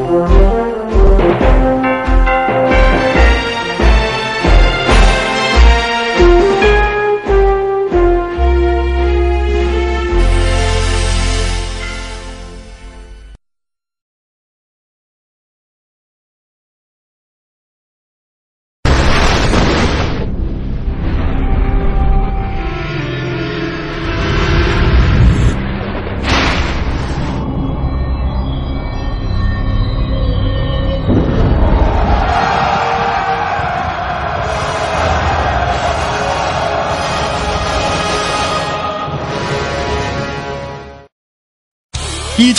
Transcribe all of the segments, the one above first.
一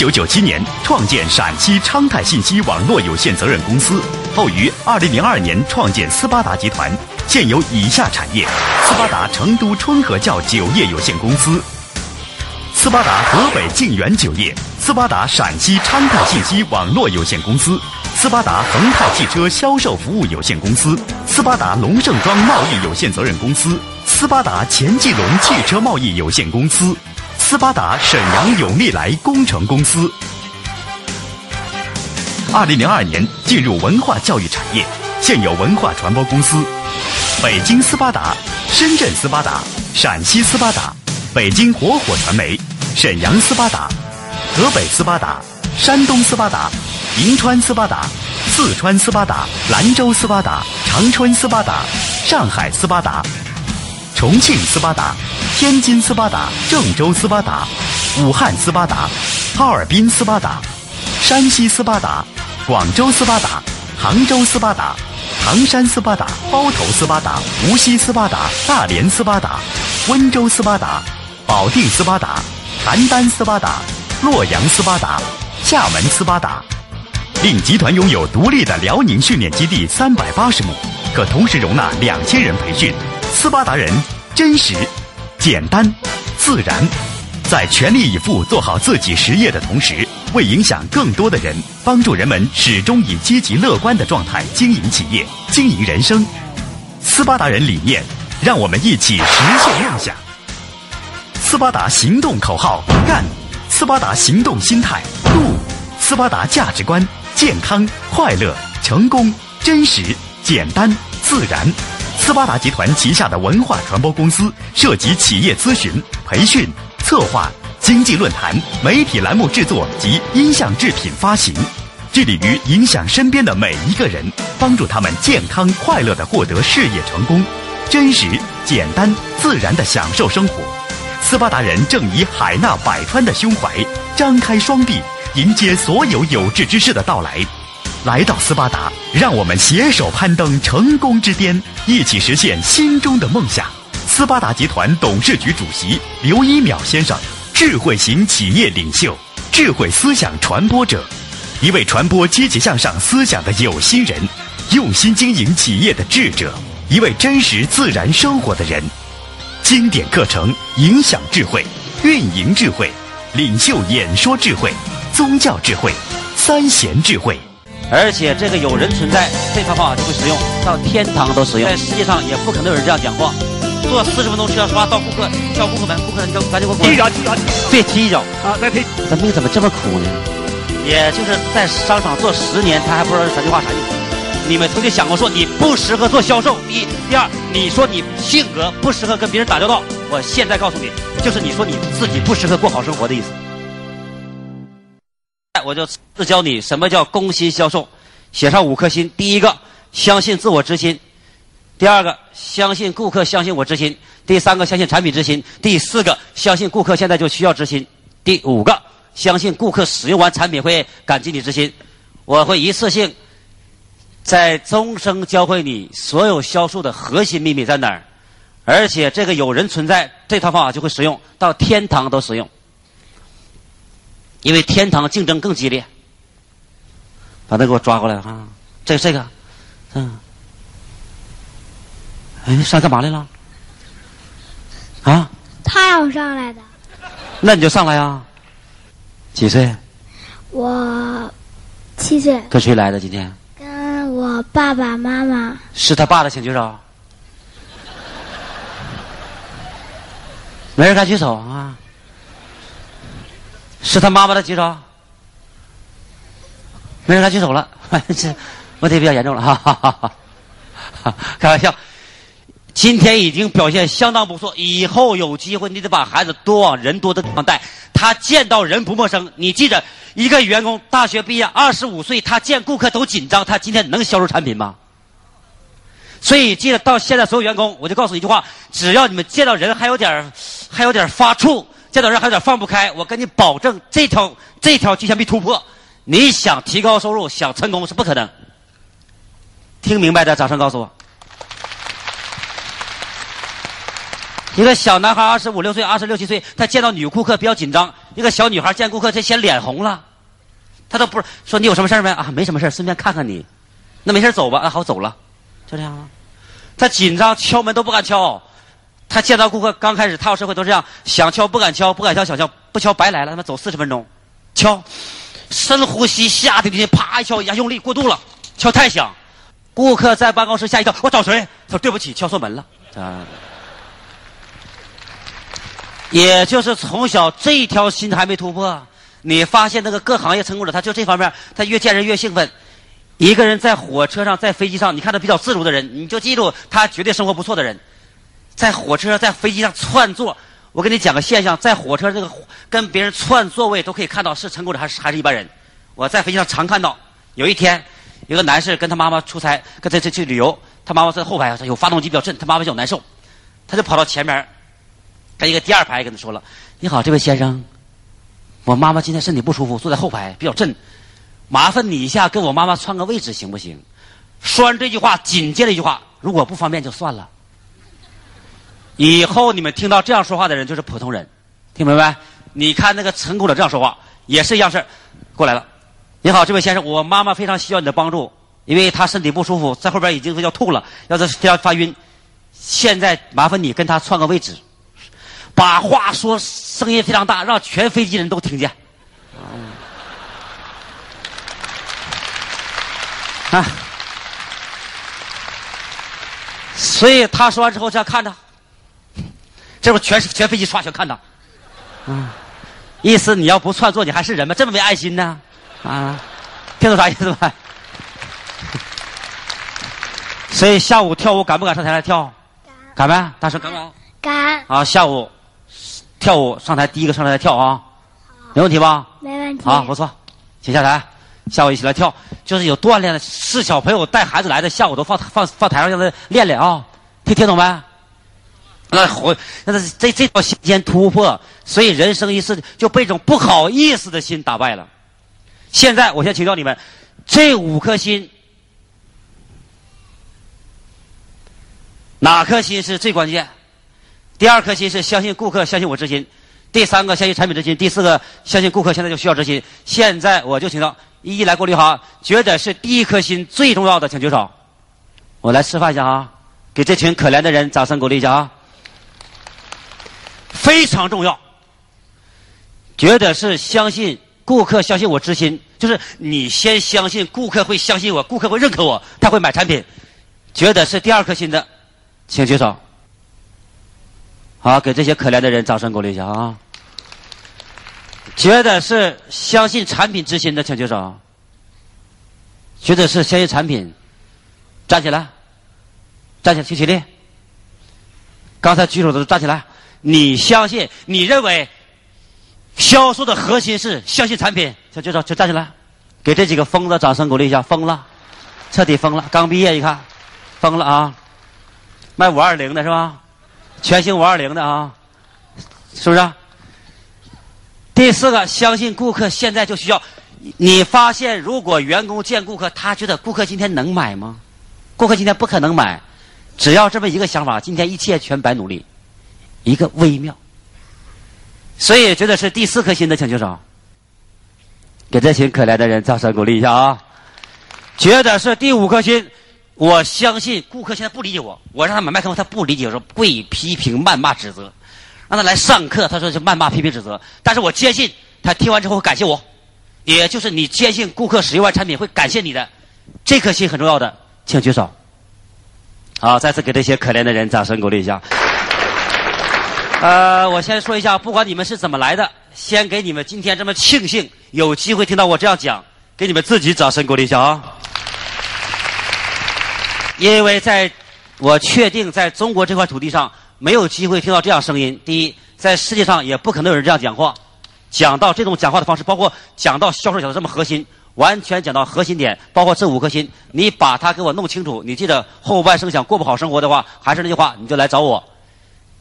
九九七年创建陕西昌泰信息网络有限责任公司，后于二零零二年创建斯巴达集团，现有以下产业：斯巴达成都春和窖酒业有限公司、斯巴达河北晋源酒业、斯巴达陕西昌泰信息网络有限公司、斯巴达恒泰汽车销售服务有限公司、斯巴达龙盛庄贸易有限责任公司、斯巴达钱继龙汽车贸易有限公司。斯巴达沈阳永利来工程公司，二零零二年进入文化教育产业，现有文化传播公司：北京斯巴达、深圳斯巴达、陕西斯巴达、北京火火传媒、沈阳斯巴达、河北斯巴达、山东斯巴达、银川斯巴达、四川斯巴达、兰州斯巴达、长春斯巴达、上海斯巴达。重庆斯巴达、天津斯巴达、郑州斯巴达、武汉斯巴达、哈尔滨斯巴达、山西斯巴达、广州斯巴达、杭州斯巴达、唐山斯巴达、包头斯巴达、无锡斯巴达、大连斯巴达、温州斯巴达、保定斯巴达、邯郸斯巴达、洛阳斯巴达、厦门斯巴达。令集团拥有独立的辽宁训练基地三百八十亩，可同时容纳两千人培训。斯巴达人真实、简单、自然，在全力以赴做好自己实业的同时，为影响更多的人，帮助人们始终以积极乐观的状态经营企业、经营人生。斯巴达人理念，让我们一起实现梦想。斯巴达行动口号：干！斯巴达行动心态：度！斯巴达价值观：健康、快乐、成功、真实、简单、自然。斯巴达集团旗下的文化传播公司涉及企业咨询、培训、策划、经济论坛、媒体栏目制作及音像制品发行，致力于影响身边的每一个人，帮助他们健康快乐的获得事业成功，真实、简单、自然的享受生活。斯巴达人正以海纳百川的胸怀，张开双臂，迎接所有有志之士的到来。来到斯巴达，让我们携手攀登成功之巅，一起实现心中的梦想。斯巴达集团董事局主席刘一淼先生，智慧型企业领袖，智慧思想传播者，一位传播积极向上思想的有心人，用心经营企业的智者，一位真实自然生活的人。经典课程，影响智慧，运营智慧，领袖演说智慧，宗教智慧，三贤智慧。而且这个有人存在，这套方法就会使用到天堂都使用。在世界上也不可能有人这样讲话。坐四十分钟车刷到顾客，叫顾客们，顾客你赶紧给我踢一脚，踢一脚，别踢一脚啊！再踢。咱命怎么这么苦呢？也就是在商场做十年，他还不知道这三句话啥意思。你们曾经想过说你不适合做销售？第一，第二，你说你性格不适合跟别人打交道。我现在告诉你，就是你说你自己不适合过好生活的意思。我就自教你什么叫攻心销售，写上五颗心。第一个，相信自我之心；第二个，相信顾客相信我之心；第三个，相信产品之心；第四个，相信顾客现在就需要之心；第五个，相信顾客使用完产品会感激你之心。我会一次性在终生教会你所有销售的核心。秘密在哪儿，而且这个有人存在，这套方法就会使用到天堂都使用。因为天堂竞争更激烈，把他给我抓过来哈！这这个，嗯，哎，上干嘛来了？啊？他让我上来的。那你就上来呀。几岁？我七岁。跟谁来的今天？跟我爸爸妈妈。是他爸的，请举手。没人敢举手啊。是他妈妈的举手，没人来举手了，这问题比较严重了，哈 哈哈哈！开玩笑，今天已经表现相当不错，以后有机会你得把孩子多往人多的地方带，他见到人不陌生。你记着，一个员工大学毕业二十五岁，他见顾客都紧张，他今天能销售产品吗？所以记得到现在所有员工，我就告诉你一句话：只要你们见到人还有点还有点发怵，见到人还有点放不开，我跟你保证，这条这条局限被突破。你想提高收入，想成功是不可能。听明白的，掌声告诉我。一个小男孩二十五六岁、二十六七岁，他见到女顾客比较紧张；一个小女孩见顾客，他先脸红了，他都不是说你有什么事没啊？没什么事顺便看看你。那没事走吧啊，好走了，就这样啊。他紧张，敲门都不敢敲。他见到顾客刚开始踏入社会都这样，想敲不敢敲，不敢敲想敲，不敲白来了。他妈走四十分钟，敲。深呼吸，下定决心，啪一敲，牙用力过度了，敲太响。顾客在办公室吓一跳，我找谁？他说对不起，敲错门了。啊，也就是从小这一条心还没突破，你发现那个各行业成功者，他就这方面，他越见人越兴奋。一个人在火车上，在飞机上，你看他比较自如的人，你就记住他绝对生活不错的人。在火车，在飞机上窜座。我跟你讲个现象，在火车这个跟别人串座位都可以看到是成功者还是还是一般人。我在飞机上常看到，有一天，有个男士跟他妈妈出差，跟他这去旅游，他妈妈在后排，有发动机比较震，他妈妈比较难受，他就跑到前面，跟一个第二排跟他说了：“你好，这位先生，我妈妈今天身体不舒服，坐在后排比较震，麻烦你一下跟我妈妈串个位置行不行？”说完这句话，紧接着一句话：“如果不方便就算了。”以后你们听到这样说话的人就是普通人，听明白？你看那个成功者这样说话也是一样事过来了，你好，这位先生，我妈妈非常需要你的帮助，因为她身体不舒服，在后边已经要吐了，要是要发晕，现在麻烦你跟她串个位置，把话说声音非常大，让全飞机人都听见。啊，所以他说完之后这样看着。这不全是全飞机刷全看到，嗯，意思你要不创作你还是人吗？这么没爱心呢？啊，听懂啥意思吧？所以下午跳舞敢不敢上台来跳？敢。敢呗？大声敢不敢？敢。啊，下午跳舞上台第一个上台来跳啊，没问题吧？没问题。好，不错，请下台，下午一起来跳，就是有锻炼的，是小朋友带孩子来的，下午都放放放台上让他练练啊，听听懂没？那火，那这这这条线突破，所以人生一世就被一种不好意思的心打败了。现在我先请教你们，这五颗心，哪颗心是最关键？第二颗心是相信顾客，相信我之心；第三个相信产品之心；第四个相信顾客现在就需要之心。现在我就请到一一来过滤哈，觉得是第一颗心最重要的，请举手。我来示范一下啊，给这群可怜的人掌声鼓励一下啊。非常重要，觉得是相信顾客，相信我之心，就是你先相信顾客会相信我，顾客会认可我，他会买产品。觉得是第二颗心的，请举手。好，给这些可怜的人掌声鼓励一下啊！觉得是相信产品之心的，请举手。觉得是相信产品，站起来，站起来，请起立。刚才举手的站起来。你相信？你认为销售的核心是相信产品？就就就站起来，给这几个疯子掌声鼓励一下！疯了，彻底疯了！刚毕业一看，疯了啊！卖五二零的是吧？全新五二零的啊，是不是？第四个，相信顾客现在就需要。你发现，如果员工见顾客，他觉得顾客今天能买吗？顾客今天不可能买。只要这么一个想法，今天一切全白努力。一个微妙，所以觉得是第四颗心的请举手，给这群可怜的人掌声鼓励一下啊！觉得是第五颗心，我相信顾客现在不理解我，我让他买麦克风，他不理解，我说跪批评、谩骂、指责，让他来上课，他说是谩骂、批评、指责，但是我坚信他听完之后会感谢我，也就是你坚信顾客使用完产品会感谢你的，这颗心很重要的，请举手。好，再次给这些可怜的人掌声鼓励一下。呃，我先说一下，不管你们是怎么来的，先给你们今天这么庆幸有机会听到我这样讲，给你们自己掌声鼓励一下啊！因为在我确定在中国这块土地上没有机会听到这样声音。第一，在世界上也不可能有人这样讲话，讲到这种讲话的方式，包括讲到销售讲的这么核心，完全讲到核心点，包括这五颗心，你把它给我弄清楚。你记得后半生想过不好生活的话，还是那句话，你就来找我。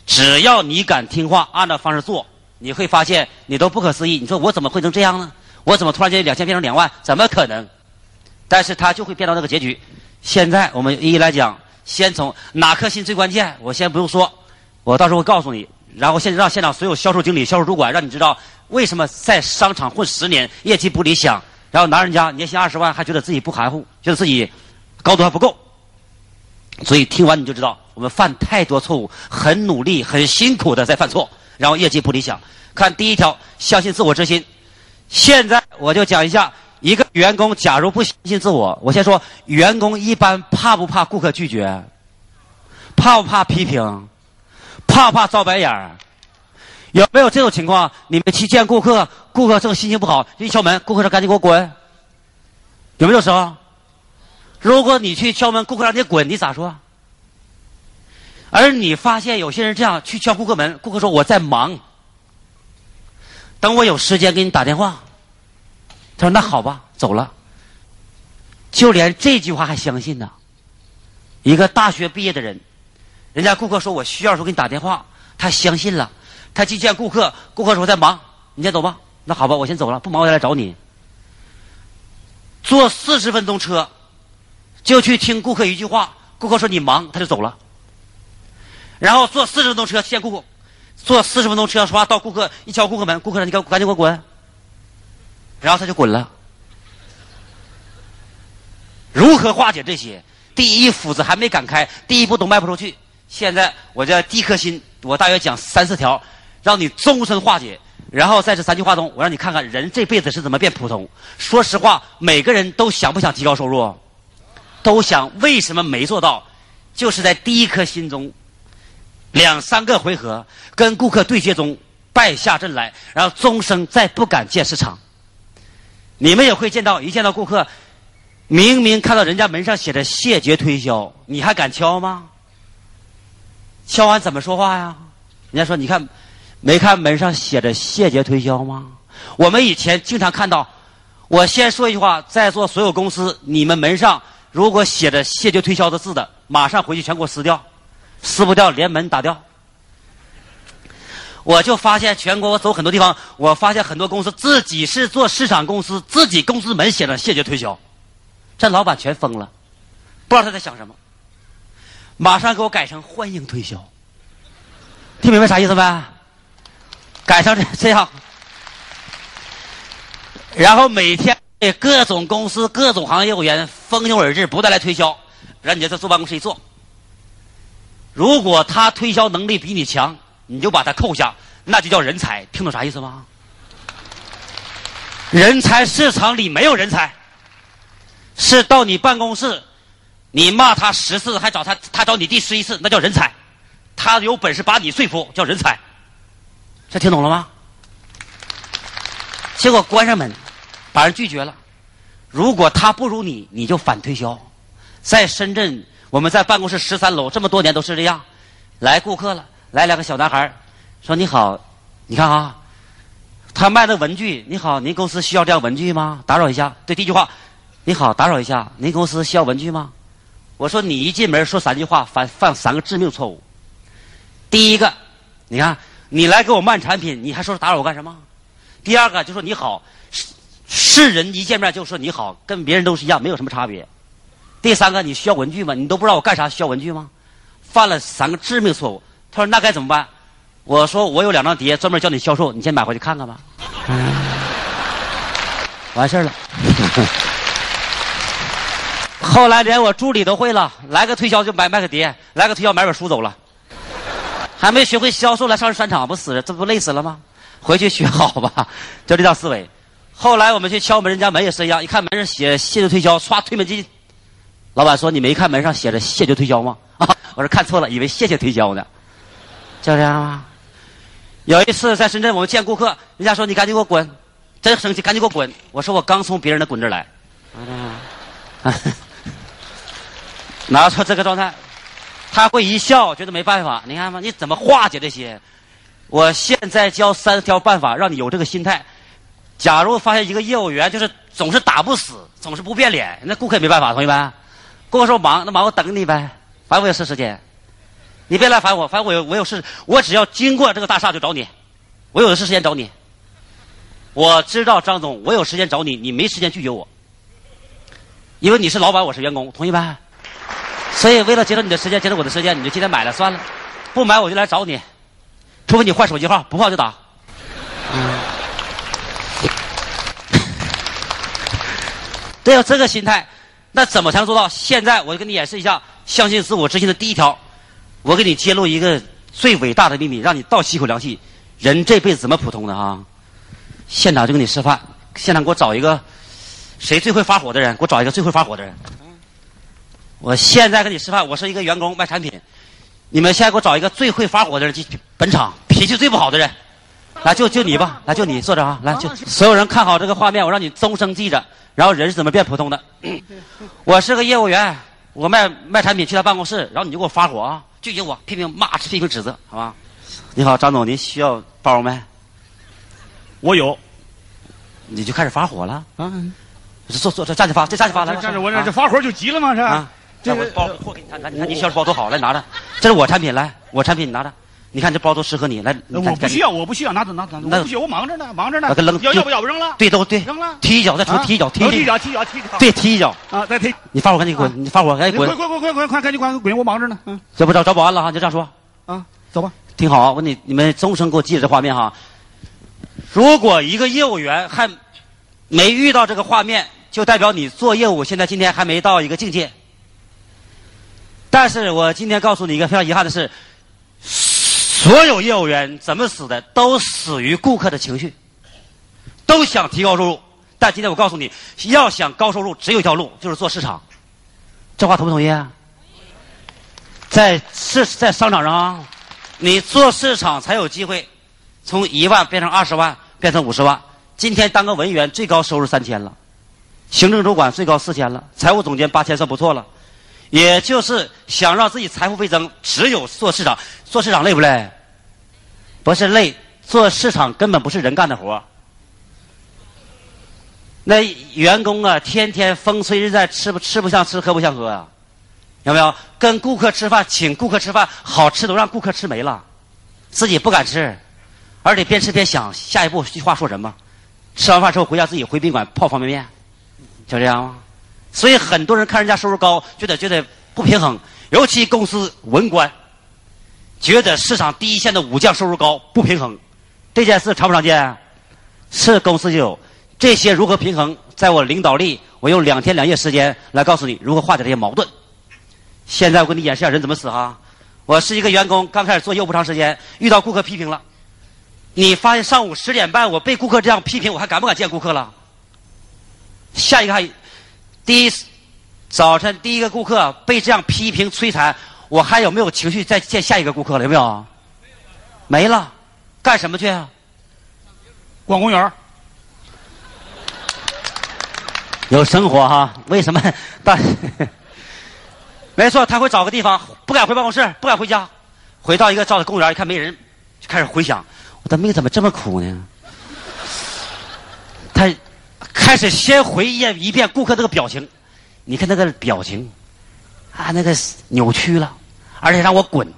只要你敢听话，按照方式做，你会发现你都不可思议。你说我怎么会成这样呢？我怎么突然间两千变成两万？怎么可能？但是他就会变到那个结局。现在我们一一来讲，先从哪颗心最关键？我先不用说，我到时候会告诉你。然后现让现场所有销售经理、销售主管，让你知道为什么在商场混十年业绩不理想，然后拿人家年薪二十万还觉得自己不含糊，觉得自己高度还不够。所以听完你就知道，我们犯太多错误，很努力、很辛苦的在犯错，然后业绩不理想。看第一条，相信自我之心。现在我就讲一下，一个员工假如不相信自我，我先说，员工一般怕不怕顾客拒绝？怕不怕批评？怕不怕遭白眼儿？有没有这种情况？你们去见顾客，顾客正心情不好，一敲门，顾客说：“赶紧给我滚。”有没有时候？如果你去敲门，顾客让你滚，你咋说？而你发现有些人这样去敲顾客门，顾客说：“我在忙。”等我有时间给你打电话。他说：“那好吧，走了。”就连这句话还相信呢。一个大学毕业的人，人家顾客说我需要时候给你打电话，他相信了。他去见顾客，顾客说在忙，你先走吧。那好吧，我先走了，不忙我再来找你。坐四十分钟车，就去听顾客一句话。顾客说你忙，他就走了。然后坐四十分钟车见顾客。坐四十分钟车，说话到顾客一敲顾客门，顾客说：“你赶赶紧给我滚。”然后他就滚了。如何化解这些？第一，斧子还没敢开，第一步都迈不出去。现在我这第一颗心，我大约讲三四条，让你终身化解。然后在这三句话中，我让你看看人这辈子是怎么变普通。说实话，每个人都想不想提高收入？都想。为什么没做到？就是在第一颗心中。两三个回合跟顾客对接中败下阵来，然后终生再不敢见市场。你们也会见到，一见到顾客，明明看到人家门上写着谢绝推销，你还敢敲吗？敲完怎么说话呀？人家说：“你看，没看门上写着谢绝推销吗？”我们以前经常看到。我先说一句话，在座所有公司，你们门上如果写着谢绝推销的字的，马上回去全给我撕掉。撕不掉，连门打掉。我就发现全国我走很多地方，我发现很多公司自己是做市场公司，自己公司门写着谢绝推销，这老板全疯了，不知道他在想什么。马上给我改成欢迎推销，听明白啥意思没？改成这这样，然后每天各种公司、各种行业业务员蜂拥而至，不断来推销，让你在这坐办公室一坐。如果他推销能力比你强，你就把他扣下，那就叫人才。听懂啥意思吗？人才市场里没有人才，是到你办公室，你骂他十次，还找他，他找你第十一次，那叫人才。他有本事把你说服，叫人才。这听懂了吗？结果关上门，把人拒绝了。如果他不如你，你就反推销。在深圳。我们在办公室十三楼这么多年都是这样，来顾客了，来两个小男孩说你好，你看啊，他卖的文具，你好，您公司需要这样文具吗？打扰一下，对，第一句话，你好，打扰一下，您公司需要文具吗？我说你一进门说三句话，犯犯三个致命错误。第一个，你看你来给我卖产品，你还说打扰我干什么？第二个就说你好，是是人一见面就说你好，跟别人都是一样，没有什么差别。第三个，你需要文具吗？你都不知道我干啥需要文具吗？犯了三个致命错误。他说：“那该怎么办？”我说：“我有两张碟，专门教你销售，你先买回去看看吧。”完事儿了。后来连我助理都会了，来个推销就买买个碟，来个推销买本书走了。还没学会销售来上商场不死，这不累死了吗？回去学好吧，就这套思维。后来我们去敲门，人家门也是一样，一看门上写“谢谢推销”，唰推门进去。老板说：“你没看门上写着谢绝推销吗？”啊，我说看错了，以为谢谢推销呢，就这样吗？有一次在深圳，我们见顾客，人家说：“你赶紧给我滚！”真生气，赶紧给我滚！我说我刚从别人的滚这儿来，啊，拿出这个状态，他会一笑，觉得没办法。你看吗？你怎么化解这些？我现在教三条办法，让你有这个心态。假如发现一个业务员就是总是打不死，总是不变脸，那顾客也没办法，同学们。跟我说忙，那忙我等你呗，反正我有事时间。你别来烦我，反正我有我有事，我只要经过这个大厦就找你，我有的是时间找你。我知道张总，我有时间找你，你没时间拒绝我，因为你是老板，我是员工，同意呗？所以为了节省你的时间，节省我的时间，你就今天买了算了，不买我就来找你，除非你换手机号，不换就打。嗯，得有这个心态，那怎么才能做到？现在我就给你演示一下，相信自我执行的第一条，我给你揭露一个最伟大的秘密，让你倒吸一口凉气。人这辈子怎么普通的啊？现场就给你示范，现场给我找一个谁最会发火的人，给我找一个最会发火的人。我现在给你示范，我是一个员工卖产品，你们现在给我找一个最会发火的人，去本场脾气最不好的人，来就就你吧，来就你坐着啊，来就所有人看好这个画面，我让你终生记着。然后人是怎么变普通的？我是个业务员，我卖卖产品去他办公室，然后你就给我发火啊，拒绝我，批评骂，批评指责，好吧？你好，张总，您需要包没？我有，你就开始发火了啊！坐坐这站着发，这站着发来，站着我这这发火就急了吗？这啊，这我包货给你，看，你看你需要包多好，来拿着，这是我产品，来我产品你拿着，你看这包都适合你，来，我不需要，我不需要，拿走拿走，我不需要，我忙着呢，忙着呢，扔要要不要不扔了？对，都对，扔了，踢一脚再出，踢一脚，踢一脚，踢一脚，踢一脚，对，踢一脚。啊，再踢，你发火赶紧滚，你发火赶紧滚，滚滚滚滚滚，赶紧滚滚，我忙着呢，嗯，要不找找保安了哈，就这样说，啊，走吧，挺好，我你，你们终生给我记着这画面哈。如果一个业务员还没遇到这个画面，就代表你做业务现在今天还没到一个境界。但是我今天告诉你一个非常遗憾的是，所有业务员怎么死的，都死于顾客的情绪，都想提高收入。但今天我告诉你，要想高收入，只有一条路，就是做市场。这话同不同意？啊？在市在商场上啊，你做市场才有机会从一万变成二十万，变成五十万。今天当个文员，最高收入三千了；行政主管最高四千了；财务总监八千，算不错了。也就是想让自己财富倍增，只有做市场。做市场累不累？不是累，做市场根本不是人干的活那员工啊，天天风吹日晒，吃不吃不像吃，喝不像喝啊，有没有？跟顾客吃饭，请顾客吃饭，好吃都让顾客吃没了，自己不敢吃，而且边吃边想下一步句话说什么。吃完饭之后回家自己回宾馆泡方便面，就这样吗？所以很多人看人家收入高，觉得觉得不平衡，尤其公司文官，觉得市场第一线的武将收入高不平衡，这件事常不常见？是公司就有这些如何平衡？在我领导力，我用两天两夜时间来告诉你如何化解这些矛盾。现在我给你演示下人怎么死哈。我是一个员工，刚开始做业务不长时间，遇到顾客批评了，你发现上午十点半我被顾客这样批评，我还敢不敢见顾客了？下一个还。第一，早晨第一个顾客被这样批评摧残，我还有没有情绪再见下一个顾客了？有没有？没了，干什么去啊？逛公园有生活哈？为什么？但 没错，他会找个地方，不敢回办公室，不敢回家，回到一个照的公园一看没人，就开始回想，我的命怎么这么苦呢？他。开始先回忆一遍顾客这个表情，你看那个表情，啊，那个扭曲了，而且让我滚，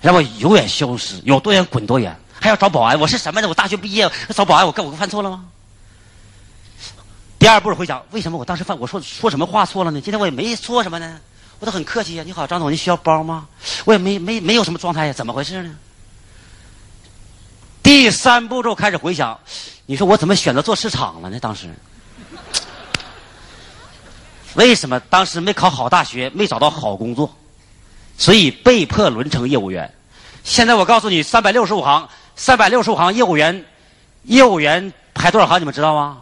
让我永远消失，有多远滚多远，还要找保安，我是什么呢？我大学毕业找保安，我干我犯错了吗？第二步回想，为什么我当时犯我说说什么话错了呢？今天我也没说什么呢，我都很客气呀。你好，张总，你需要包吗？我也没没没有什么状态呀，怎么回事呢？第三步骤开始回想。你说我怎么选择做市场了呢？当时为什么当时没考好大学，没找到好工作，所以被迫轮成业务员。现在我告诉你，三百六十五行，三百六十五行业务员，业务员排多少行？你们知道吗？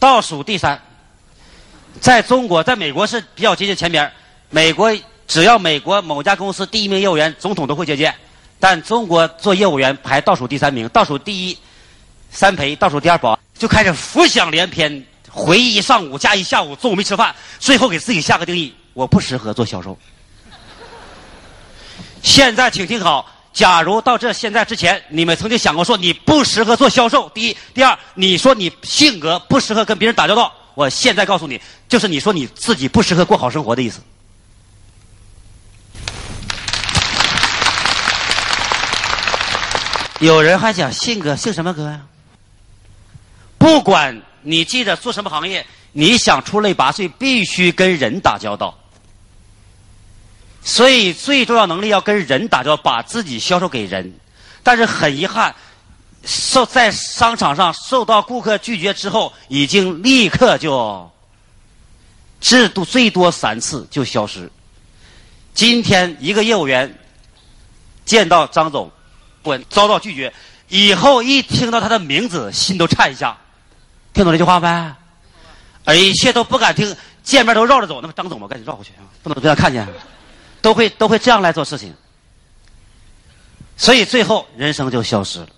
倒数第三。在中国，在美国是比较接近前边美国只要美国某家公司第一名业务员，总统都会接见。但中国做业务员排倒数第三名，倒数第一，三陪倒数第二保安就开始浮想联翩，回忆一上午加一下午，中午没吃饭，最后给自己下个定义：我不适合做销售。现在请听好，假如到这现在之前，你们曾经想过说你不适合做销售，第一，第二，你说你性格不适合跟别人打交道，我现在告诉你，就是你说你自己不适合过好生活的意思。有人还讲性格姓什么哥呀？不管你记得做什么行业，你想出类拔萃，必须跟人打交道。所以最重要能力要跟人打交道，把自己销售给人。但是很遗憾，受在商场上受到顾客拒绝之后，已经立刻就制度最多三次就消失。今天一个业务员见到张总。滚！遭到拒绝，以后一听到他的名字，心都颤一下。听懂这句话没？而一切都不敢听，见面都绕着走。那么张总，我赶紧绕过去啊，不能被他看见。都会都会这样来做事情，所以最后人生就消失了。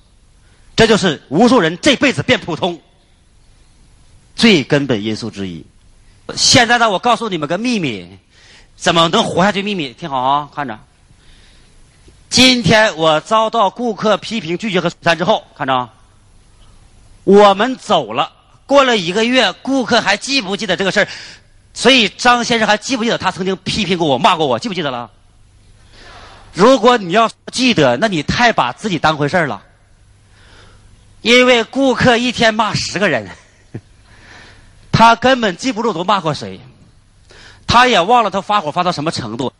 这就是无数人这辈子变普通最根本因素之一。现在呢，我告诉你们个秘密，怎么能活下去？秘密，听好啊，看着。今天我遭到顾客批评、拒绝和摧残之后，看着，我们走了。过了一个月，顾客还记不记得这个事儿？所以张先生还记不记得他曾经批评过我、骂过我？记不记得了？如果你要记得，那你太把自己当回事儿了。因为顾客一天骂十个人，他根本记不住都骂过谁，他也忘了他发火发到什么程度。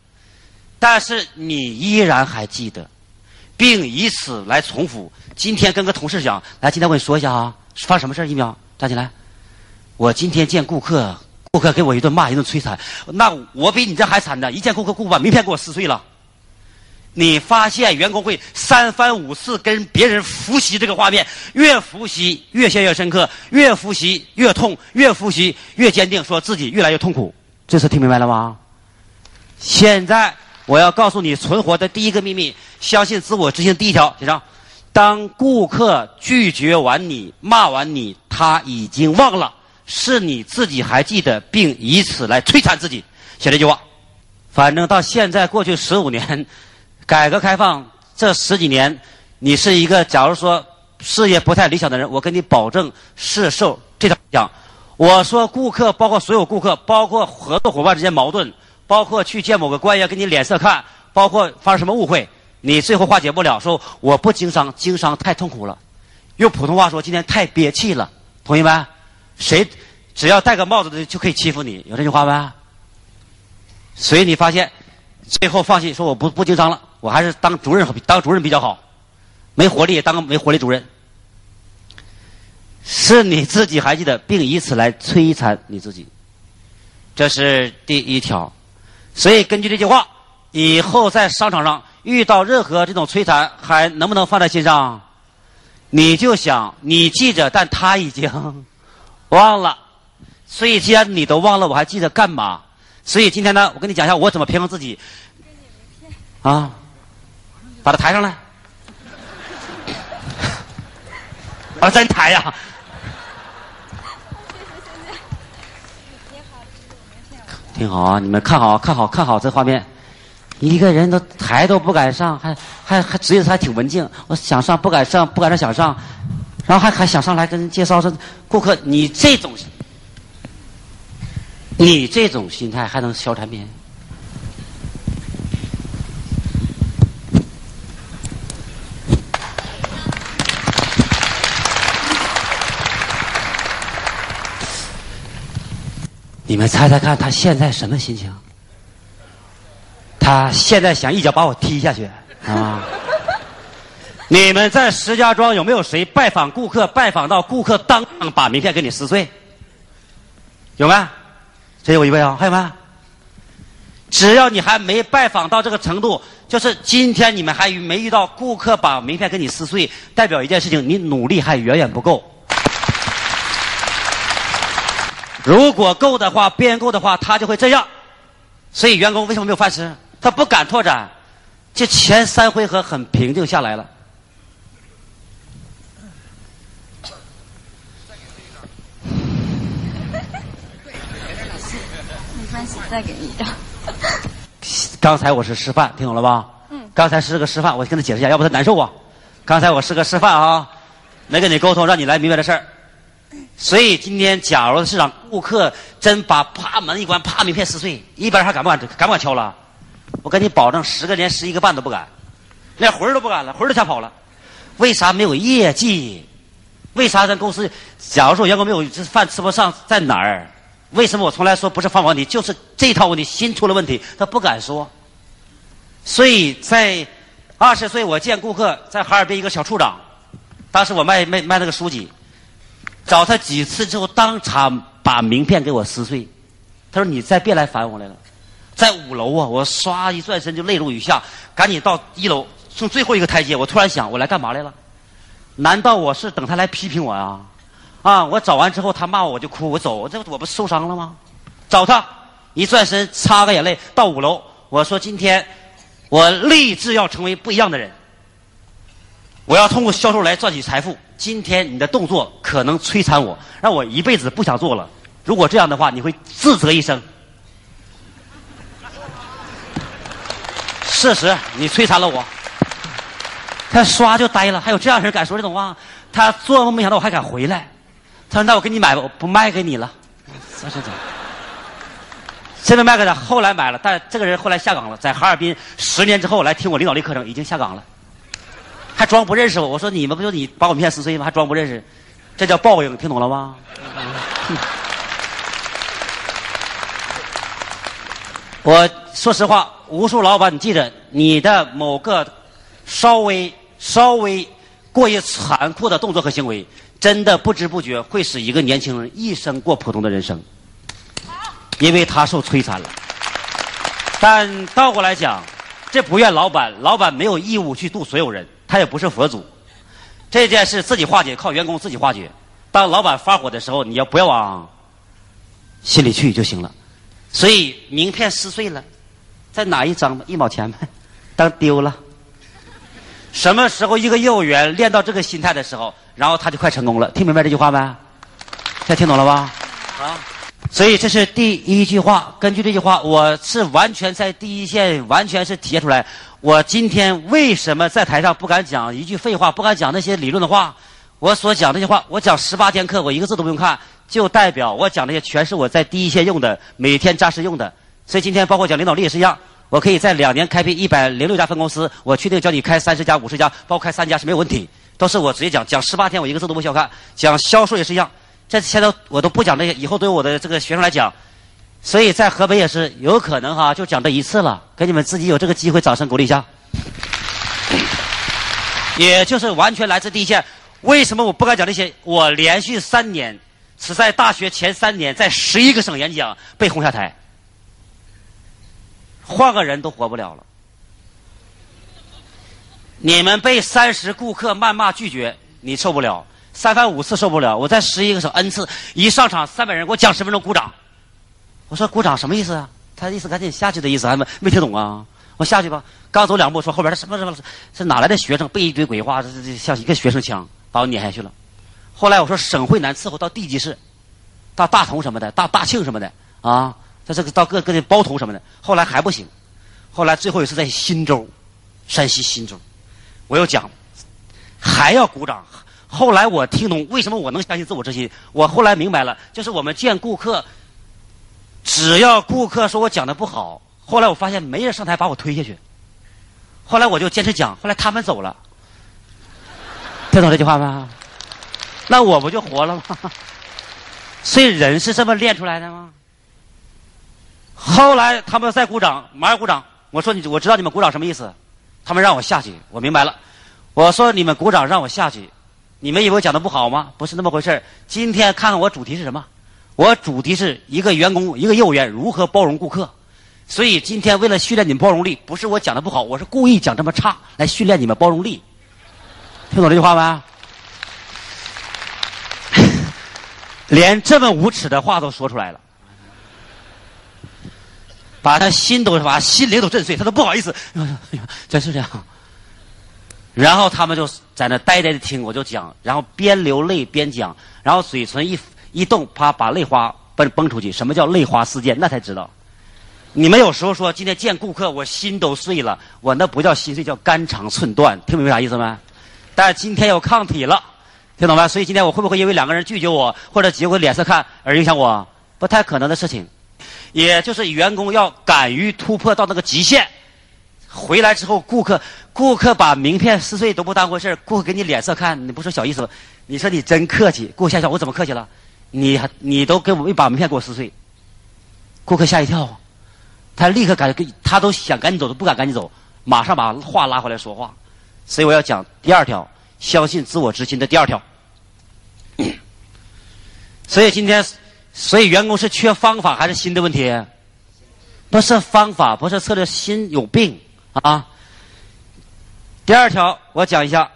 但是你依然还记得，并以此来重复。今天跟个同事讲，来，今天我跟你说一下啊，发生什么事儿？一秒站起来。我今天见顾客，顾客给我一顿骂，一顿摧残。那我比你这还惨呢！一见顾客，顾客把名片给我撕碎了。你发现员工会三番五次跟别人复习这个画面，越复习越陷越深刻，越复习越痛，越复习越坚定，说自己越来越痛苦。这次听明白了吗？现在。我要告诉你存活的第一个秘密：相信自我执行。第一条，写上：当顾客拒绝完你、骂完你，他已经忘了，是你自己还记得，并以此来摧残自己。写这句话。反正到现在过去十五年，改革开放这十几年，你是一个假如说事业不太理想的人，我跟你保证是受这条讲。我说顾客，包括所有顾客，包括合作伙伴之间矛盾。包括去见某个官员给你脸色看，包括发生什么误会，你最后化解不了，说我不经商，经商太痛苦了。用普通话说，今天太憋气了，同意没？谁只要戴个帽子的就可以欺负你，有这句话没？所以你发现最后放弃，说我不不经商了，我还是当主任当主任比较好，没活力当个没活力主任，是你自己还记得，并以此来摧残你自己，这是第一条。所以，根据这句话，以后在商场上遇到任何这种摧残，还能不能放在心上？你就想，你记着，但他已经忘了。所以，既然你都忘了，我还记得干嘛？所以今天呢，我跟你讲一下我怎么平衡自己。啊，把他抬上来。啊，真抬呀！听好啊！你们看好，看好，看好这画面。一个人都抬都不敢上，还还还，只有他还挺文静。我想上不敢上，不敢上想上，然后还还想上来跟人介绍说：“顾客，你这种，你这种心态还能销产品？”你们猜猜看，他现在什么心情？他现在想一脚把我踢下去啊！你们在石家庄有没有谁拜访顾客，拜访到顾客当场把名片给你撕碎？有没？这有一位啊，还有没？只要你还没拜访到这个程度，就是今天你们还没遇到顾客把名片给你撕碎，代表一件事情，你努力还远远不够。如果够的话，变够的话，他就会这样。所以员工为什么没有饭吃？他不敢拓展。这前三回合很平静下来了。没关系，再给你一张。刚才我是示范，听懂了吧？嗯。刚才是个示范，我跟他解释一下，要不他难受啊。刚才我是个示范啊，没跟你沟通，让你来明白这事儿。所以今天，假如市场顾客真把啪门一关，啪名片撕碎，一般人还敢不敢敢不敢敲了？我跟你保证，十个连十一个半都不敢，连魂儿都不敢了，魂儿都吓跑了。为啥没有业绩？为啥咱公司，假如说员工没有饭吃不上，在哪儿？为什么我从来说不是方法问题，就是这套问题心出了问题，他不敢说。所以在二十岁，我见顾客在哈尔滨一个小处长，当时我卖卖卖那个书籍，找他几次之后，当场把名片给我撕碎。他说：“你再别来烦我来了。”在五楼啊，我唰一转身就泪如雨下，赶紧到一楼，从最后一个台阶，我突然想，我来干嘛来了？难道我是等他来批评我呀、啊？我找完之后他骂我我就哭，我走，我这我不受伤了吗？找他，一转身擦个眼泪到五楼，我说今天我立志要成为不一样的人，我要通过销售来赚取财富。今天你的动作可能摧残我，让我一辈子不想做了。如果这样的话，你会自责一生。事实，你摧残了我。他唰就呆了，还有这样人敢说这种话？他做梦没想到我还敢回来。他说：“那我给你买吧，我不卖给你了。”这是怎么？真没卖给他，后来买了，但这个人后来下岗了，在哈尔滨十年之后来听我领导力课程，已经下岗了，还装不认识我。我说你们不就你把我名片撕碎吗？还装不认识，这叫报应，听懂了吗？我说实话，无数老板，你记着，你的某个稍微稍微过于残酷的动作和行为，真的不知不觉会使一个年轻人一生过普通的人生，因为他受摧残了。但倒过来讲，这不怨老板，老板没有义务去度所有人，他也不是佛祖。这件事自己化解，靠员工自己化解。当老板发火的时候，你要不要往心里去就行了。所以名片撕碎了，再拿一张吧，一毛钱呗，当丢了。什么时候一个业务员练到这个心态的时候，然后他就快成功了。听明白这句话没？现在听懂了吧？啊，所以这是第一句话。根据这句话，我是完全在第一线，完全是体现出来。我今天为什么在台上不敢讲一句废话，不敢讲那些理论的话？我所讲那些话，我讲十八天课，我一个字都不用看，就代表我讲那些全是我在第一线用的，每天扎实用的。所以今天包括讲领导力也是一样，我可以在两年开辟一百零六家分公司，我确定教你开三十家、五十家，包括开三家是没有问题，都是我直接讲，讲十八天我一个字都不需要看。讲销售也是一样，这现在我都不讲这些，以后对我的这个学生来讲，所以在河北也是有可能哈，就讲这一次了，给你们自己有这个机会，掌声鼓励一下。也就是完全来自第一线。为什么我不敢讲这些？我连续三年，只在大学前三年，在十一个省演讲被轰下台，换个人都活不了了。你们被三十顾客谩骂拒绝，你受不了；三番五次受不了。我在十一个省 n 次，一上场三百人给我讲十分钟鼓掌。我说鼓掌什么意思啊？他的意思赶紧下去的意思，还没没听懂啊？我下去吧。刚走两步，说后边他什么什么是哪来的学生背一堆鬼话，这这像一个学生腔，把我撵下去了。后来我说省会难伺候，到地级市，到大同什么的，到大庆什么的啊，在这个到各各地包头什么的。后来还不行，后来最后一次在忻州，山西忻州，我又讲，还要鼓掌。后来我听懂为什么我能相信自我之心，我后来明白了，就是我们见顾客，只要顾客说我讲的不好，后来我发现没人上台把我推下去。后来我就坚持讲，后来他们走了，听懂这句话吗？那我不就活了吗？所以人是这么练出来的吗？后来他们再鼓掌，马上鼓掌。我说你，我知道你们鼓掌什么意思。他们让我下去，我明白了。我说你们鼓掌让我下去，你们以为我讲的不好吗？不是那么回事今天看看我主题是什么？我主题是一个员工，一个业务员如何包容顾客。所以今天为了训练你们包容力，不是我讲的不好，我是故意讲这么差来训练你们包容力。听懂这句话没？连这么无耻的话都说出来了，把他心都把心灵都震碎，他都不好意思。真是这样。然后他们就在那呆呆的听，我就讲，然后边流泪边讲，然后嘴唇一一动，啪，把泪花崩崩出去。什么叫泪花四溅？那才知道。你们有时候说今天见顾客我心都碎了，我那不叫心碎，叫肝肠寸断，听明白啥意思没？但是今天有抗体了，听懂没？所以今天我会不会因为两个人拒绝我或者结果脸色看而影响我？不太可能的事情。也就是员工要敢于突破到那个极限，回来之后顾客顾客把名片撕碎都不当回事顾客给你脸色看，你不说小意思，你说你真客气，顾客笑笑，我怎么客气了？你还你都给我一把名片给我撕碎，顾客吓一跳。他立刻赶，他都想赶紧走，都不敢赶紧走，马上把话拉回来说话。所以我要讲第二条，相信自我之心的第二条。所以今天，所以员工是缺方法还是心的问题？不是方法，不是策略，心有病啊。第二条，我讲一下，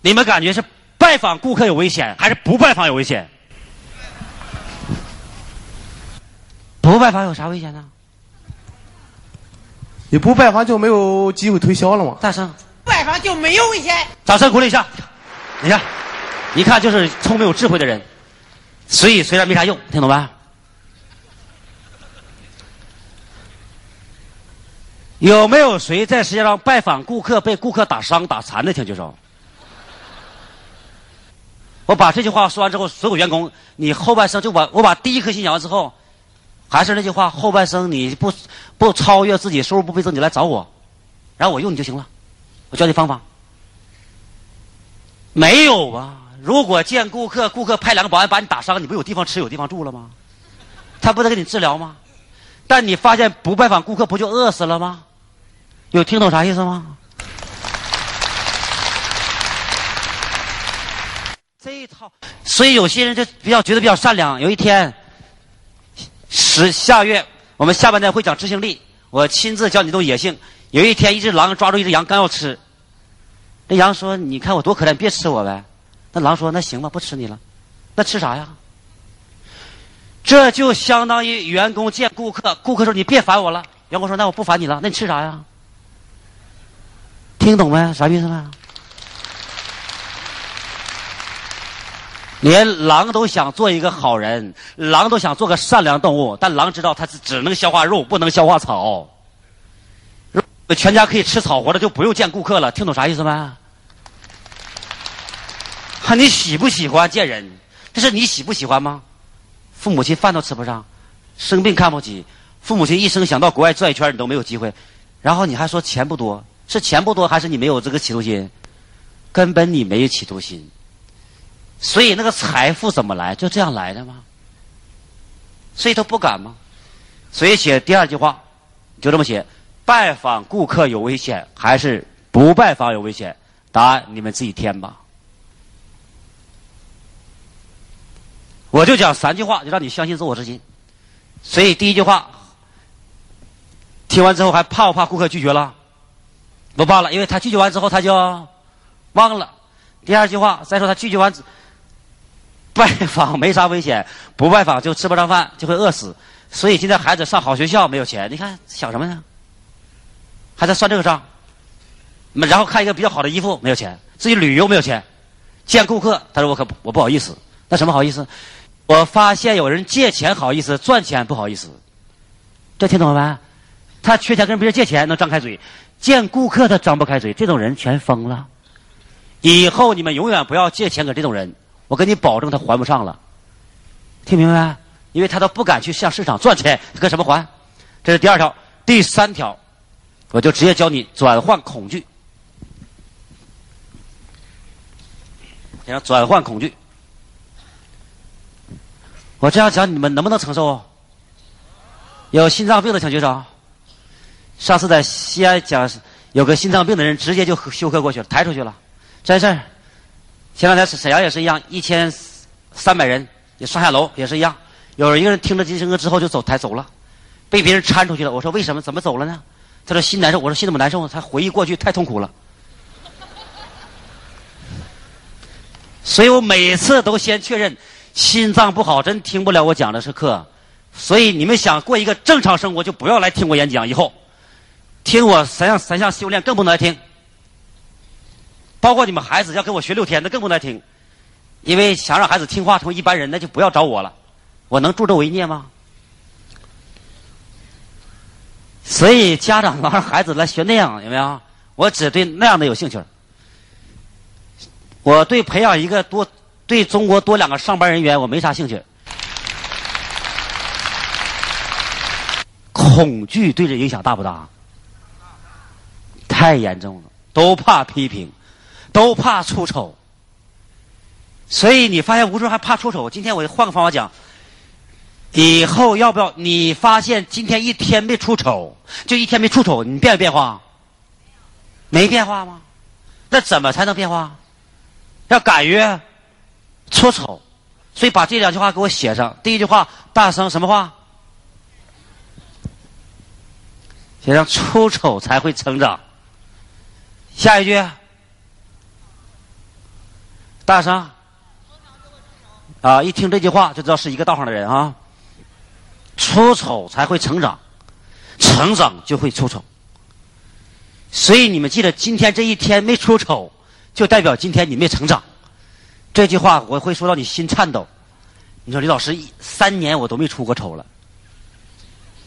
你们感觉是拜访顾客有危险，还是不拜访有危险？不拜访有啥危险呢？你不拜访就没有机会推销了吗？大声，拜访就没有危险。掌声鼓励一下。你看，一看就是聪明有智慧的人，随意随然没啥用，听懂吧？有没有谁在世界上拜访顾客被顾客打伤打残的？请举手。我把这句话说完之后，所有员工，你后半生就把我把第一颗心讲完之后。还是那句话，后半生你不不超越自己，收入不倍增，你来找我，然后我用你就行了。我教你方法。没有啊！如果见顾客，顾客派两个保安把你打伤，你不有地方吃有地方住了吗？他不得给你治疗吗？但你发现不拜访顾客，不就饿死了吗？有听懂啥意思吗？这一套，所以有些人就比较觉得比较善良。有一天。十下月，我们下半年会讲执行力。我亲自教你动野性。有一天，一只狼抓住一只羊，刚要吃。那羊说：“你看我多可怜，别吃我呗。”那狼说：“那行吧，不吃你了。那吃啥呀？”这就相当于员工见顾客，顾客说：“你别烦我了。”员工说：“那我不烦你了。那你吃啥呀？”听懂没？啥意思没？连狼都想做一个好人，狼都想做个善良动物，但狼知道它是只能消化肉，不能消化草。全家可以吃草活的，就不用见顾客了。听懂啥意思没？哈，你喜不喜欢见人？这是你喜不喜欢吗？父母亲饭都吃不上，生病看不起，父母亲一生想到国外转一圈，你都没有机会，然后你还说钱不多，是钱不多还是你没有这个企图心？根本你没有企图心。所以那个财富怎么来？就这样来的吗？所以他不敢吗？所以写第二句话，就这么写：拜访顾客有危险，还是不拜访有危险？答案你们自己填吧。我就讲三句话，就让你相信自我之心。所以第一句话，听完之后还怕不怕顾客拒绝了？不怕了，因为他拒绝完之后他就忘了。第二句话，再说他拒绝完。拜访没啥危险，不拜访就吃不上饭，就会饿死。所以现在孩子上好学校没有钱，你看想什么呢？还在算这个账。然后看一个比较好的衣服没有钱，自己旅游没有钱，见顾客他说我可我不好意思，那什么好意思？我发现有人借钱好意思，赚钱不好意思。这听懂了没？他缺钱跟别人借钱能张开嘴，见顾客他张不开嘴，这种人全疯了。以后你们永远不要借钱给这种人。我跟你保证，他还不上了，听明白？因为他都不敢去向市场赚钱，他跟什么还？这是第二条，第三条，我就直接教你转换恐惧。讲转换恐惧，我这样讲，你们能不能承受？有心脏病的请举手。上次在西安讲，有个心脏病的人直接就休克过去了，抬出去了，真事儿。前两天沈阳也是一样，一千三百人也上下楼也是一样，有一个人听了金声歌之后就走抬走了，被别人搀出去了。我说为什么？怎么走了呢？他说心难受。我说心怎么难受？他回忆过去太痛苦了。所以我每次都先确认心脏不好，真听不了我讲的是课。所以你们想过一个正常生活，就不要来听我演讲。以后听我三项三项修炼，更不能来听。包括你们孩子要跟我学六天，那更不能听，因为想让孩子听话成为一般人，那就不要找我了。我能助纣为虐吗？所以家长让孩子来学那样，有没有？我只对那样的有兴趣。我对培养一个多对中国多两个上班人员，我没啥兴趣。恐惧对这影响大不大？太严重了，都怕批评，都怕出丑。所以你发现无数人还怕出丑。今天我换个方法讲，以后要不要你发现今天一天没出丑，就一天没出丑，你变没变化？没变化吗？那怎么才能变化？要敢于出丑。所以把这两句话给我写上。第一句话，大声什么话？写上出丑才会成长。下一句，大声。啊！一听这句话就知道是一个道上的人啊。出丑才会成长，成长就会出丑。所以你们记得，今天这一天没出丑，就代表今天你没成长。这句话我会说到你心颤抖。你说李老师，三年我都没出过丑了，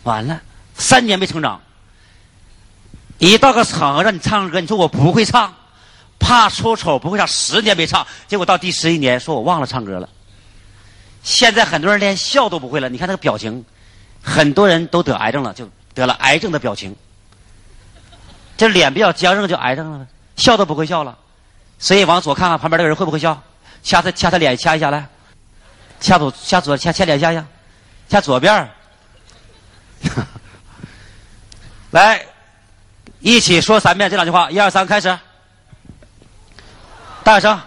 完了，三年没成长。一到个场合让你唱歌，你说我不会唱，怕出丑不会唱，十年没唱，结果到第十一年说我忘了唱歌了。现在很多人连笑都不会了，你看那个表情，很多人都得癌症了，就得了癌症的表情，这脸比较僵硬就癌症了，笑都不会笑了。所以往左看看旁边那个人会不会笑，掐他掐他脸掐一下来，掐左掐左掐掐脸掐一下，掐左边 来，一起说三遍这两句话，一二三，开始，大声。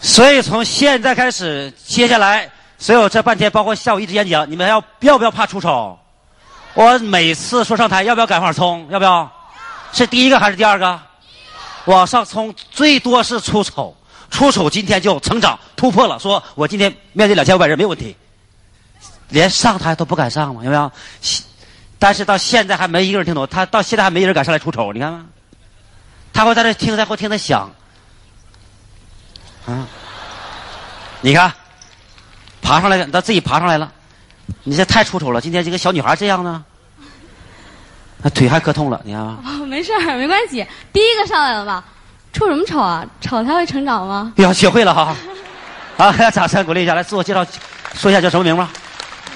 所以从现在开始，接下来所有这半天，包括下午一直演讲，你们要要不要怕出丑？我每次说上台，要不要赶往冲？要不要？是第一个还是第二个？往上冲，最多是出丑，出丑今天就成长突破了。说我今天面对两千五百人没有问题，连上台都不敢上嘛，有没有？但是到现在还没一个人听懂，他到现在还没人敢上来出丑，你看吗？他会在这听，他会听他想。啊！你看，爬上来了，他自己爬上来了。你这太出丑了！今天这个小女孩这样呢，那腿还磕痛了，你看吗？哦，没事儿，没关系。第一个上来了吧？出什么丑啊？丑才会成长吗？要学会了哈！好，掌声鼓励一下，来自我介绍，说一下叫什么名吧。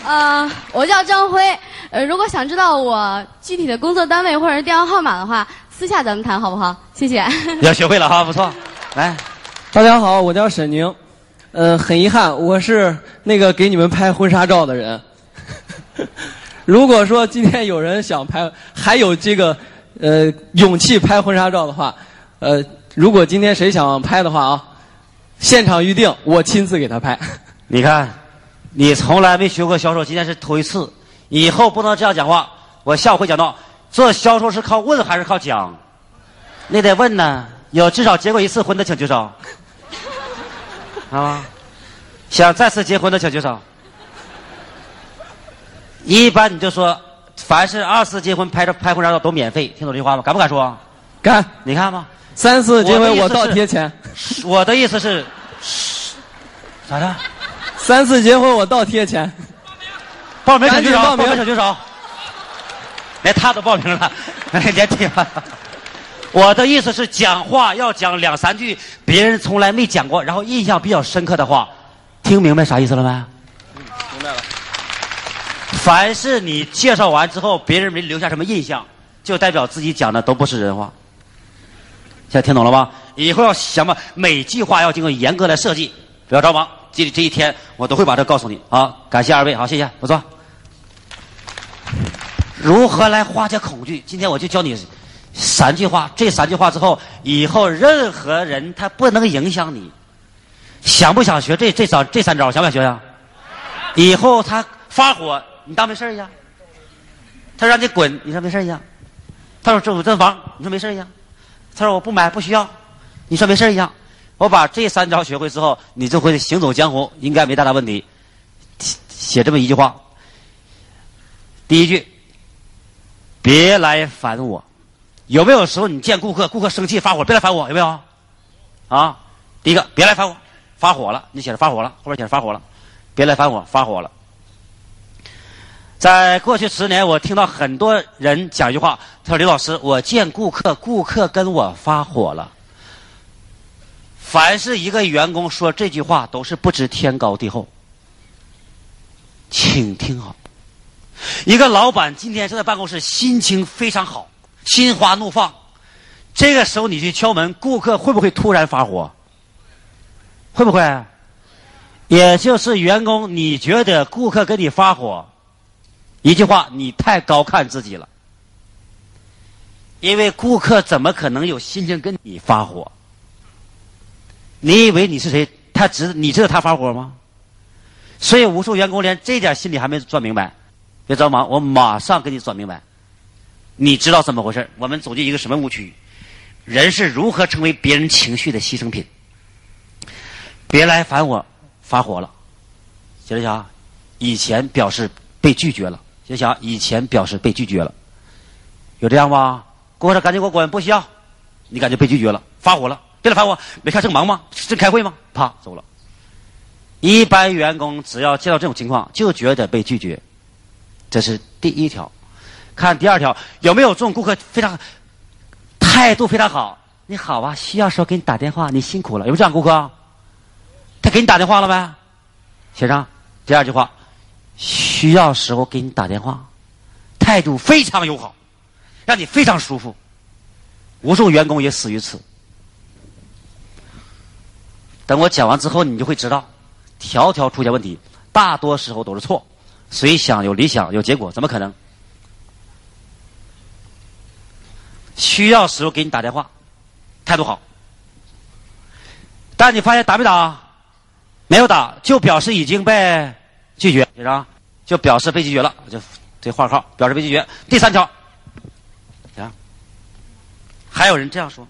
呃，我叫张辉。呃，如果想知道我具体的工作单位或者是电话号码的话，私下咱们谈好不好？谢谢。要学会了哈，不错。来。大家好，我叫沈宁，呃，很遗憾，我是那个给你们拍婚纱照的人。如果说今天有人想拍，还有这个呃勇气拍婚纱照的话，呃，如果今天谁想拍的话啊，现场预定，我亲自给他拍。你看，你从来没学过销售，今天是头一次，以后不能这样讲话。我下午会讲到，做销售是靠问还是靠讲？你得问呢，有至少结过一次婚的请举手。啊，想再次结婚的请举手。一般你就说，凡是二次结婚拍照拍婚纱照都免费，听懂这句话吗？敢不敢说？敢。你看吧？三次结婚我倒贴钱。我的意思是，咋的？三次结婚我倒贴钱。报名小举手。报名小举手。连他都报名了，连贴了。我的意思是，讲话要讲两三句别人从来没讲过，然后印象比较深刻的话，听明白啥意思了没？明白了。凡是你介绍完之后，别人没留下什么印象，就代表自己讲的都不是人话。现在听懂了吧？以后要想吧，每句话要经过严格的设计，不要着忙。记得这一天我都会把这告诉你。好，感谢二位，好，谢谢，不错。如何来化解恐惧？今天我就教你。三句话，这三句话之后，以后任何人他不能影响你。想不想学这这招这三招？想不想学呀？以后他发火，你当没事一样。他让你滚，你说没事一样。他说这我这房，你说没事一样。他说我不买不需要，你说没事一样。我把这三招学会之后，你就会行走江湖，应该没太大问题。写这么一句话，第一句，别来烦我。有没有时候你见顾客，顾客生气发火，别来烦我，有没有？啊，第一个别来烦我，发火了，你写着发火了，后边写着发火了，别来烦我，发火了。在过去十年，我听到很多人讲一句话，他说：“刘老师，我见顾客，顾客跟我发火了。”凡是一个员工说这句话，都是不知天高地厚。请听好，一个老板今天坐在办公室，心情非常好，心花怒放。这个时候你去敲门，顾客会不会突然发火？会不会？也就是员工，你觉得顾客跟你发火，一句话，你太高看自己了。因为顾客怎么可能有心情跟你发火？你以为你是谁？他知你知道他发火吗？所以无数员工连这点心理还没转明白，别着忙，我马上给你转明白。你知道怎么回事？我们走进一个什么误区？人是如何成为别人情绪的牺牲品？别来烦我，发火了。接着讲，以前表示被拒绝了。接着讲，以前表示被拒绝了，有这样吗？顾客说：“赶紧给我滚，不需要。”你感觉被拒绝了，发火了，别来烦我，没看正忙吗？正开会吗？啪，走了。一般员工只要见到这种情况，就觉得被拒绝，这是第一条。看第二条，有没有这种顾客非常态度非常好？你好啊，需要时候给你打电话，你辛苦了。有没有这样顾客？他给你打电话了没？写上第二句话，需要时候给你打电话，态度非常友好，让你非常舒服。无数员工也死于此。等我讲完之后，你就会知道，条条出现问题，大多时候都是错。谁想有理想有结果，怎么可能？需要时候给你打电话，态度好。但你发现打没打？没有打，就表示已经被拒绝，写上，就表示被拒绝了，就这画号表示被拒绝。第三条，还有人这样说：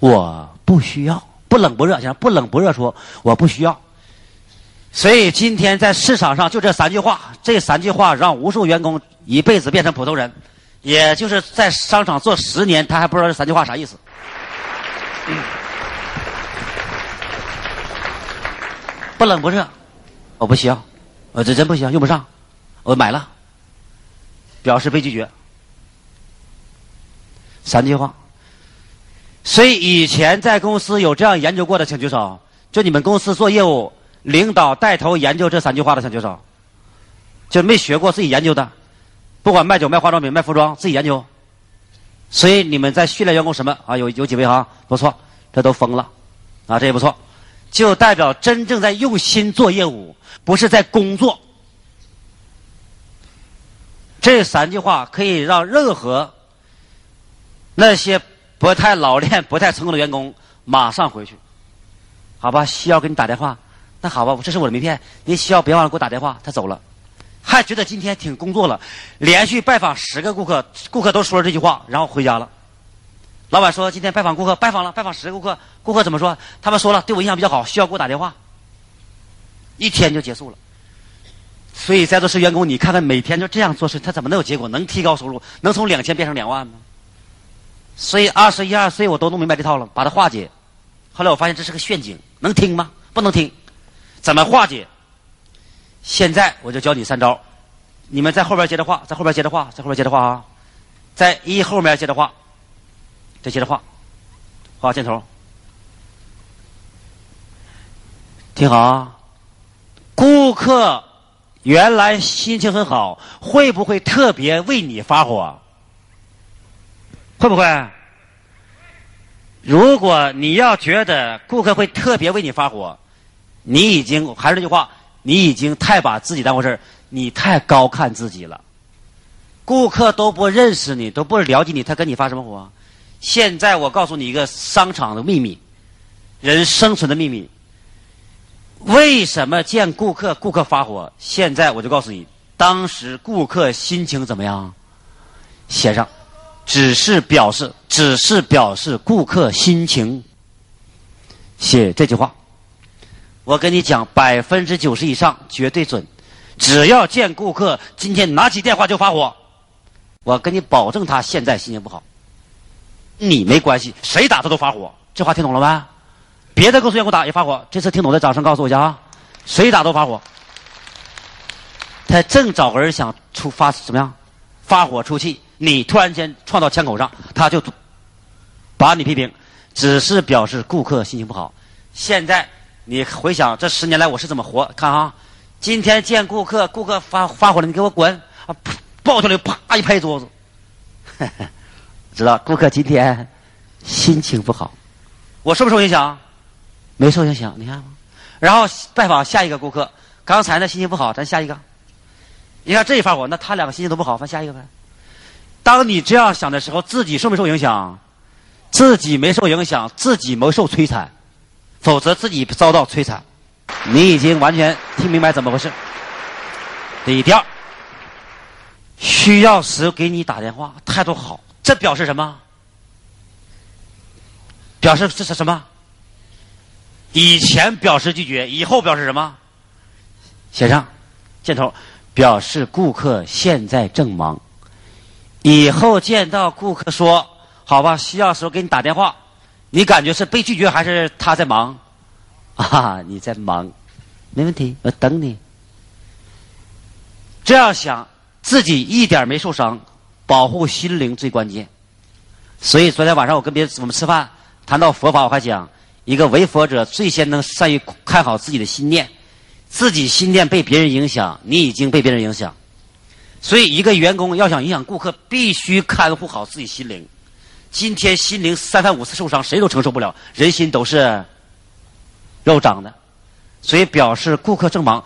我不需要，不冷不热，写上不冷不热说我不需要。所以今天在市场上就这三句话，这三句话让无数员工一辈子变成普通人，也就是在商场做十年，他还不知道这三句话啥意思。不冷不热，我不需要，我这真不需要，用不上，我买了，表示被拒绝。三句话。所以以前在公司有这样研究过的，请举手。就你们公司做业务，领导带头研究这三句话的，请举手。就没学过自己研究的，不管卖酒、卖化妆品、卖服装，自己研究。所以你们在训练员工什么啊？有有几位哈？不错，这都疯了，啊，这也不错。就代表真正在用心做业务，不是在工作。这三句话可以让任何那些不太老练、不太成功的员工马上回去，好吧？需要给你打电话，那好吧，这是我的名片，您需要别忘了给我打电话。他走了，还觉得今天挺工作了，连续拜访十个顾客，顾客都说了这句话，然后回家了。老板说：“今天拜访顾客，拜访了，拜访十个顾客。顾客怎么说？他们说了，对我印象比较好，需要给我打电话。一天就结束了。所以在座是员工，你看看每天就这样做事，他怎么能有结果？能提高收入？能从两千变成两万吗？所以二十一二岁我都弄明白这套了，把它化解。后来我发现这是个陷阱，能听吗？不能听。怎么化解？现在我就教你三招。你们在后边接着画，在后边接着画，在后边接着画啊，在一后面接着画。”再接着画，画箭头。听好啊！顾客原来心情很好，会不会特别为你发火？会不会？如果你要觉得顾客会特别为你发火，你已经还是那句话，你已经太把自己当回事，你太高看自己了。顾客都不认识你，都不了解你，他跟你发什么火？现在我告诉你一个商场的秘密，人生存的秘密。为什么见顾客顾客发火？现在我就告诉你，当时顾客心情怎么样？写上，只是表示，只是表示顾客心情。写这句话，我跟你讲，百分之九十以上绝对准。只要见顾客今天拿起电话就发火，我跟你保证他现在心情不好。你没关系，谁打他都发火，这话听懂了吗？别的公司员工打也发火，这次听懂的掌声告诉我一下啊！谁打都发火。他正找个人想出发怎么样，发火出气，你突然间撞到枪口上，他就把你批评，只是表示顾客心情不好。现在你回想这十年来我是怎么活，看啊，今天见顾客，顾客发发火了，你给我滚啊！抱起来啪一拍桌子，知道顾客今天心情不好，我受不受影响？没受影响，你看？然后拜访下一个顾客，刚才呢心情不好，咱下一个。你看这一发火，那他两个心情都不好，咱下一个呗。当你这样想的时候，自己受没受影响？自己没受影响，自己没受摧残，否则自己遭到摧残。你已经完全听明白怎么回事。第一第二，需要时给你打电话，态度好，这表示什么？表示这是什么？以前表示拒绝，以后表示什么？写上箭头，表示顾客现在正忙。以后见到顾客说：“好吧，需要时候给你打电话。”你感觉是被拒绝还是他在忙？啊，你在忙，没问题，我等你。这样想，自己一点没受伤，保护心灵最关键。所以昨天晚上我跟别人我们吃饭，谈到佛法，我还讲，一个为佛者最先能善于看好自己的心念，自己心念被别人影响，你已经被别人影响。所以，一个员工要想影响顾客，必须看护好自己心灵。今天心灵三番五次受伤，谁都承受不了。人心都是肉长的，所以表示顾客正忙。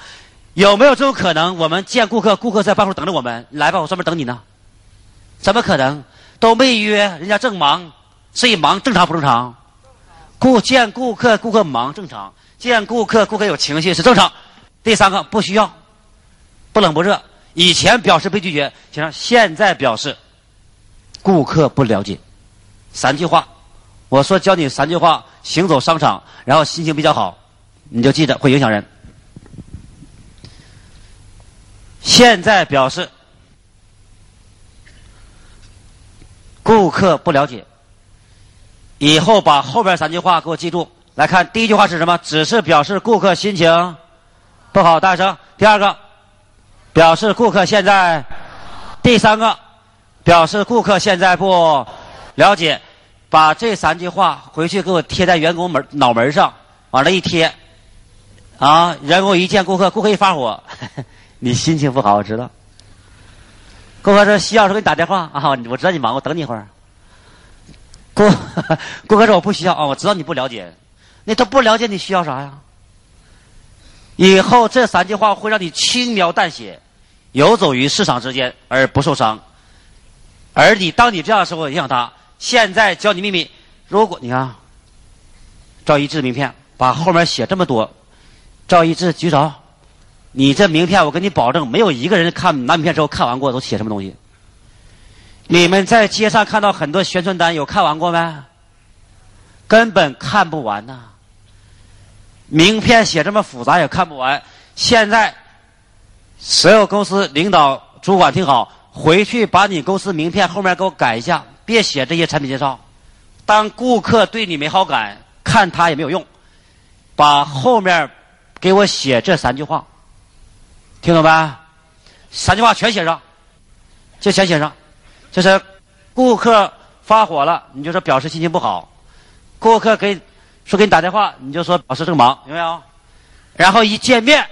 有没有这种可能？我们见顾客，顾客在办公室等着我们，来吧，我专门等你呢。怎么可能？都没约，人家正忙，所以忙正常不正常？顾见顾客，顾客忙正常；见顾客，顾客有情绪是正常。第三个不需要，不冷不热。以前表示被拒绝，行，现在表示顾客不了解。三句话，我说教你三句话，行走商场，然后心情比较好，你就记着会影响人。现在表示顾客不了解，以后把后边三句话给我记住。来看第一句话是什么？只是表示顾客心情不好，大声。第二个，表示顾客现在；第三个，表示顾客现在不了解。把这三句话回去给我贴在员工门脑门上，往那一贴，啊，员工一见顾客，顾客一发火，你心情不好，我知道。顾客说需要时候给你打电话啊，我知道你忙，我等你一会儿。顾 顾客说我不需要啊，我知道你不了解，那他不了解你需要啥呀？以后这三句话会让你轻描淡写，游走于市场之间而不受伤。而你当你这样的时候影响他。现在教你秘密，如果你看赵一智名片，把后面写这么多，赵一智举手，你这名片我跟你保证，没有一个人看拿名片之后看完过都写什么东西。你们在街上看到很多宣传单，有看完过没？根本看不完呐。名片写这么复杂也看不完。现在所有公司领导主管听好，回去把你公司名片后面给我改一下。别写这些产品介绍，当顾客对你没好感，看他也没有用。把后面给我写这三句话，听懂没？三句话全写上，就全写上。就是顾客发火了，你就说表示心情不好；顾客给说给你打电话，你就说老师正忙，有没有？然后一见面，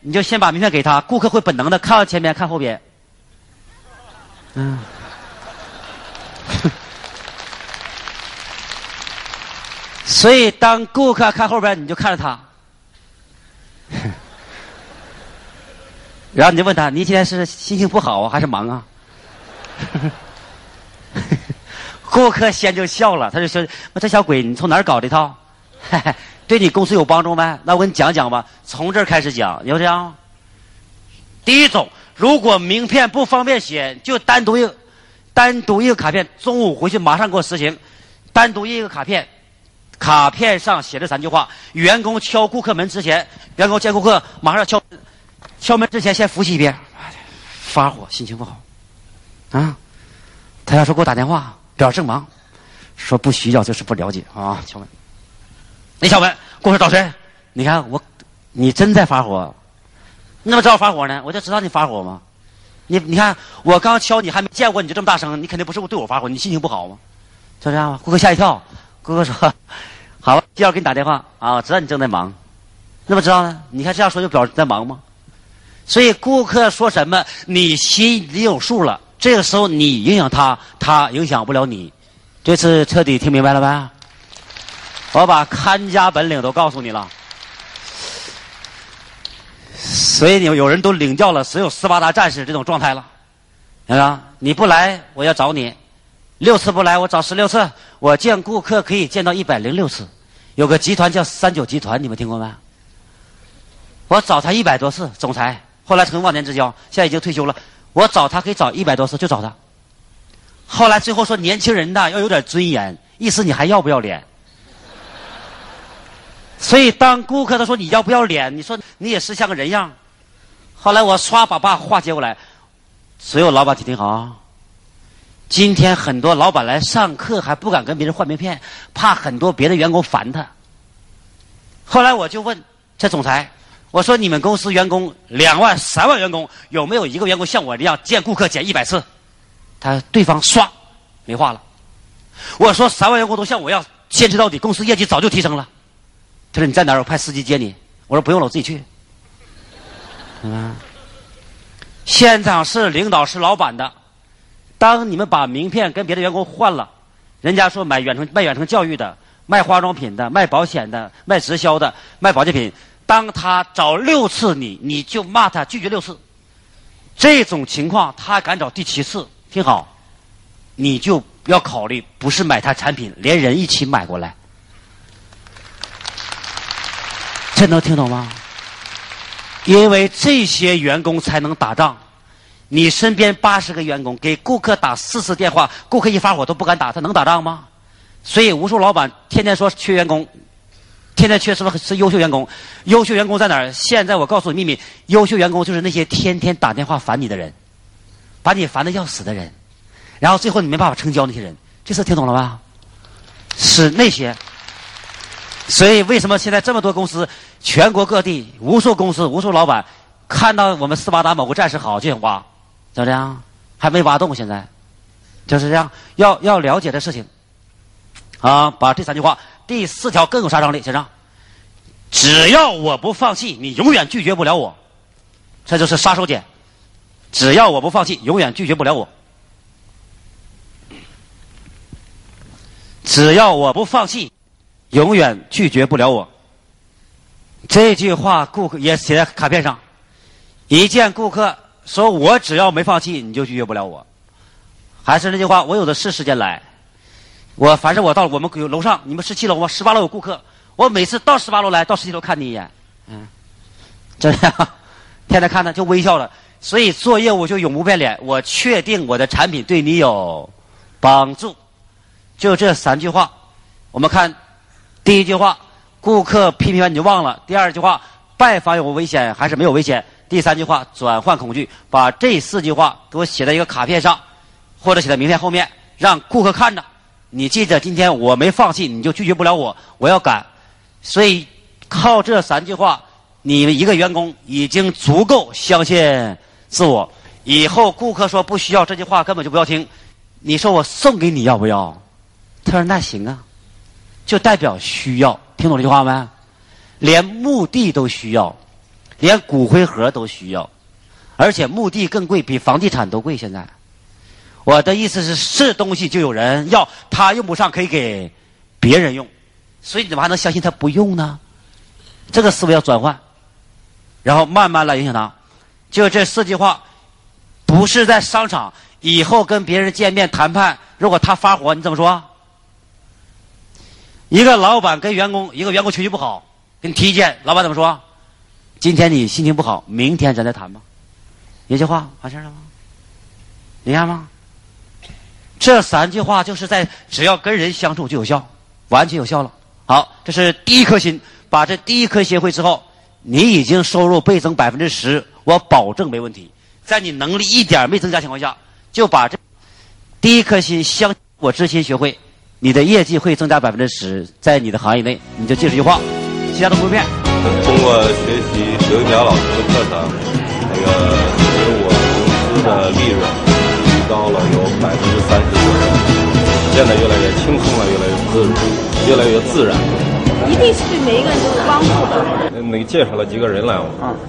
你就先把名片给他，顾客会本能的看到前面看后边。嗯。所以，当顾客看后边，你就看着他，然后你就问他：“你今天是心情不好啊，还是忙啊？” 顾客先就笑了，他就说：“我这小鬼，你从哪儿搞这套？对你公司有帮助没？那我给你讲讲吧，从这儿开始讲，有这样。第一种，如果名片不方便写，就单独一个。单独一个卡片，中午回去马上给我实行。单独一个卡片，卡片上写这三句话：员工敲顾客门之前，员工见顾客马上敲敲门之前先复习一遍。发火，心情不好，啊，他要说给我打电话，表示正忙，说不需要就是不了解啊。敲门，你敲门，顾客找谁？你看我，你真在发火，你怎么知道我发火呢？我就知道你发火吗？你你看，我刚敲你还没见过你就这么大声，你肯定不是我对我发火，你心情不好吗？就这样吧？顾客吓一跳，顾客说：“ 好了，就要给你打电话啊，我知道你正在忙。”那么知道呢？你看这样说就表示在忙吗？所以顾客说什么，你心里有数了。这个时候你影响他，他影响不了你。这次彻底听明白了呗？我把看家本领都告诉你了。所以你有有人都领教了所有斯巴达战士这种状态了，看到你不来，我要找你；六次不来，我找十六次。我见顾客可以见到一百零六次。有个集团叫三九集团，你们听过没？我找他一百多次，总裁后来成忘年之交，现在已经退休了。我找他可以找一百多次，就找他。后来最后说年轻人呐要有点尊严，意思你还要不要脸？所以当顾客他说你要不要脸，你说你也是像个人样。后来我唰把把话接过来，所有老板听听好。今天很多老板来上课还不敢跟别人换名片，怕很多别的员工烦他。后来我就问这总裁，我说你们公司员工两万、三万员工，有没有一个员工像我这样见顾客见一百次？他对方唰没话了。我说三万员工都像我一样坚持到底，公司业绩早就提升了。他说你在哪儿？我派司机接你。我说不用了，我自己去。嗯，现场是领导是老板的。当你们把名片跟别的员工换了，人家说买远程卖远程教育的、卖化妆品的、卖保险的、卖直销的、卖保健品，当他找六次你，你就骂他拒绝六次。这种情况他敢找第七次，听好，你就要考虑不是买他产品，连人一起买过来。这能听懂吗？因为这些员工才能打仗。你身边八十个员工给顾客打四次电话，顾客一发火都不敢打，他能打仗吗？所以无数老板天天说缺员工，天天缺什么是优秀员工？优秀员工在哪儿？现在我告诉你秘密：优秀员工就是那些天天打电话烦你的人，把你烦的要死的人，然后最后你没办法成交那些人。这次听懂了吧？是那些。所以，为什么现在这么多公司，全国各地无数公司、无数老板，看到我们斯巴达某个战士好就想挖，就这样，还没挖动，现在就是这样。要要了解的事情，啊，把这三句话，第四条更有杀伤力，先生。只要我不放弃，你永远拒绝不了我，这就是杀手锏。只要我不放弃，永远拒绝不了我。只要我不放弃。永远拒绝不了我。这句话，顾客也写在卡片上。一见顾客说：“我只要没放弃，你就拒绝不了我。”还是那句话，我有的是时间来。我反正我到我们有楼上，你们十七楼吗？十八楼有顾客，我每次到十八楼来到十七楼看你一眼，嗯，这样，天天看他就微笑了。所以做业务就永不变脸。我确定我的产品对你有帮助，就这三句话。我们看。第一句话，顾客批评完你就忘了。第二句话，拜访有危险还是没有危险？第三句话，转换恐惧。把这四句话给我写在一个卡片上，或者写在名片后面，让顾客看着。你记着，今天我没放弃，你就拒绝不了我。我要赶。所以靠这三句话，你们一个员工已经足够相信自我。以后顾客说不需要这句话，根本就不要听。你说我送给你要不要？他说那行啊。就代表需要，听懂这句话没？连墓地都需要，连骨灰盒都需要，而且墓地更贵，比房地产都贵。现在，我的意思是，是东西就有人要，他用不上可以给别人用，所以你怎么还能相信他不用呢？这个思维要转换，然后慢慢来影响他。就这四句话，不是在商场，以后跟别人见面谈判，如果他发火，你怎么说？一个老板跟员工，一个员工情绪不好，给你提意见，老板怎么说？今天你心情不好，明天咱再谈吧。一句话完事了吗？你看吗？这三句话就是在只要跟人相处就有效，完全有效了。好，这是第一颗心，把这第一颗学会之后，你已经收入倍增百分之十，我保证没问题。在你能力一点没增加情况下，就把这第一颗心相我之心学会。你的业绩会增加百分之十，在你的行业内，你就记住一句话，其他都不会变。通过学习刘淼老师的课程。那个使我公司的利润提高了有百分之三十左右，变得越来越轻松了，越来越自如，越来越自然。一定是对每一个人都有帮助的。那个介绍了几个人来，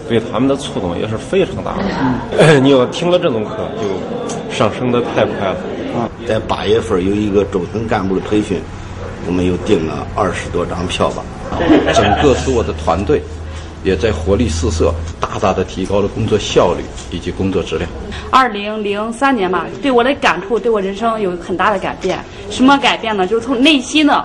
对他们的触动也是非常大的。你要听了这种课，就上升的太快了。在八月份有一个中层干部的培训，我们又订了二十多张票吧。整个所有的团队也在活力四射，大大的提高了工作效率以及工作质量。二零零三年吧，对我的感触，对我人生有很大的改变。什么改变呢？就是从内心呢，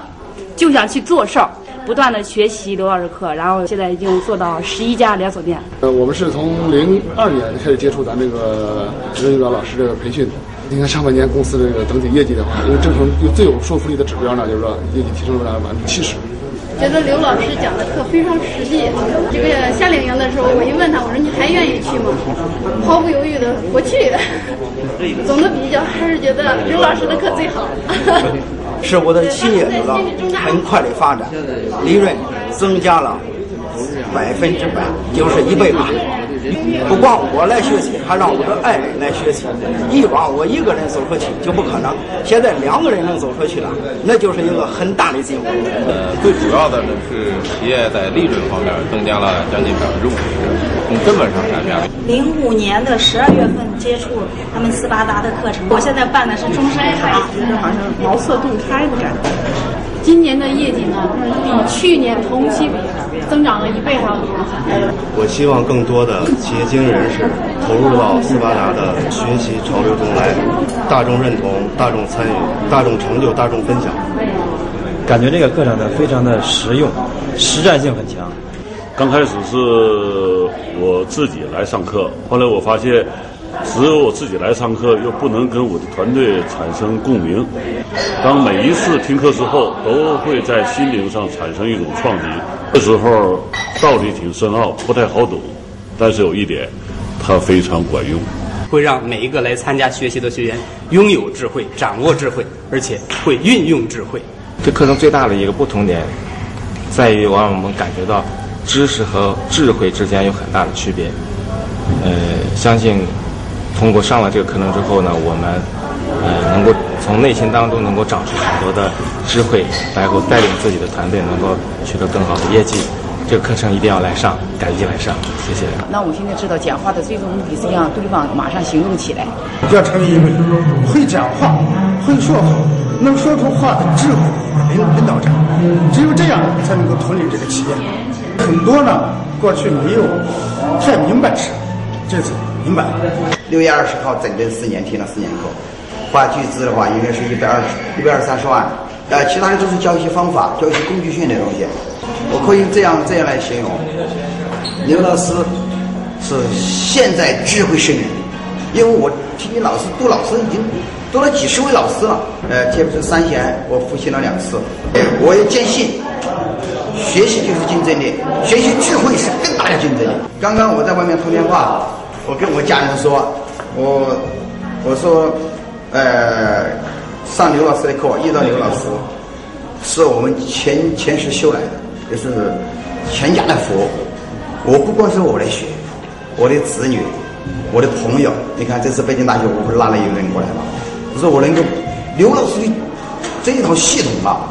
就想去做事儿，不断的学习刘老师课，然后现在已经做到十一家连锁店。呃，我们是从零二年开始接触咱这个职能领导老师这个培训。你看上半年公司这个整体业绩的话，因为这种最有说服力的指标呢，就是说业绩提升了百分之七十。觉得刘老师讲的课非常实际。这个夏令营的时候，我一问他，我说你还愿意去吗？毫不犹豫的，我去。总的比较还是觉得刘老师的课最好。使我的企业得到很快的发展，利润增加了百分之百，就是一倍吧。不光我来学习，还让我的爱人来学习。以往我一个人走出去就不可能，现在两个人能走出去了，那就是一个很大的进步。呃，最主要的呢是企业在利润方面增加了将近百分之五十，从根本上改变了。零五年的十二月份接触他们斯巴达的课程，我现在办的是终身卡，就是好像茅塞顿开的感觉。今年的业绩呢，比去年同期比增长了一倍还要多。我希望更多的企业精英人士投入到斯巴达的学习潮流中来，大众认同、大众参与、大众成就、大众分享。感觉这个课程呢非常的实用，实战性很强。刚开始是我自己来上课，后来我发现。只有我自己来上课，又不能跟我的团队产生共鸣。当每一次听课之后，都会在心灵上产生一种创击。这时候道理挺深奥，不太好懂，但是有一点，它非常管用，会让每一个来参加学习的学员拥有智慧、掌握智慧，而且会运用智慧。这课程最大的一个不同点，在于让我们感觉到知识和智慧之间有很大的区别。呃，相信。通过上了这个课程之后呢，我们呃能够从内心当中能够长出很多的智慧，然后带领自己的团队能够取得更好的业绩。这个课程一定要来上，赶紧来上，谢谢。那我现在知道讲话的最终目的是让对方马上行动起来。要成为一位会讲话、会说话、能说出话的智慧领领导者，只有这样才能够统领这个企业。很多呢，过去没有太明白事，这次。明白了。六月二十号整整四年听了四年课，花巨资的话应该是一百二十、一百二三十万。呃，其他的都是教一些方法，教一些工具性的东西。我可以这样这样来形容：刘老师是现在智慧圣人，因为我听你老师杜老师已经读了几十位老师了。呃，特别是三贤，我复习了两次。我也坚信，学习就是竞争力，学习智慧是更大的竞争力。刚刚我在外面通电话。我跟我家人说，我我说，呃，上刘老师的课遇到刘老师，是我们前前世修来的，也是全家的福。我不光是我的学，我的子女，我的朋友，你看这次北京大学我不是拉了一个人过来吗？我说我能够刘老师的这一套系统啊，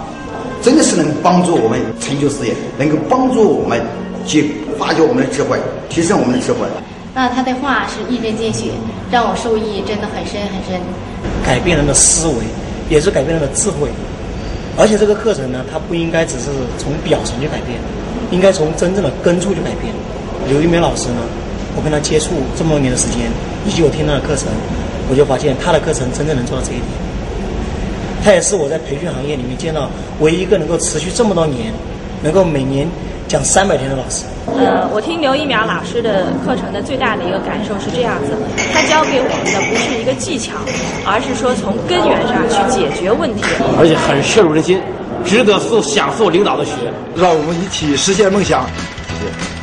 真的是能帮助我们成就事业，能够帮助我们去发掘我们的智慧，提升我们的智慧。那他的话是一针见血，让我受益真的很深很深。改变人的思维，也是改变人的智慧。而且这个课程呢，它不应该只是从表层去改变，应该从真正的根处去改变。刘一梅老师呢，我跟他接触这么多年的时间，以及我听他的课程，我就发现他的课程真正能做到这一点。他也是我在培训行业里面见到唯一一个能够持续这么多年，能够每年讲三百天的老师。呃，我听刘一苗老师的课程的最大的一个感受是这样子，他教给我们的不是一个技巧，而是说从根源上去解决问题，而且很深入人心，值得受享受领导的学，让我们一起实现梦想。谢谢。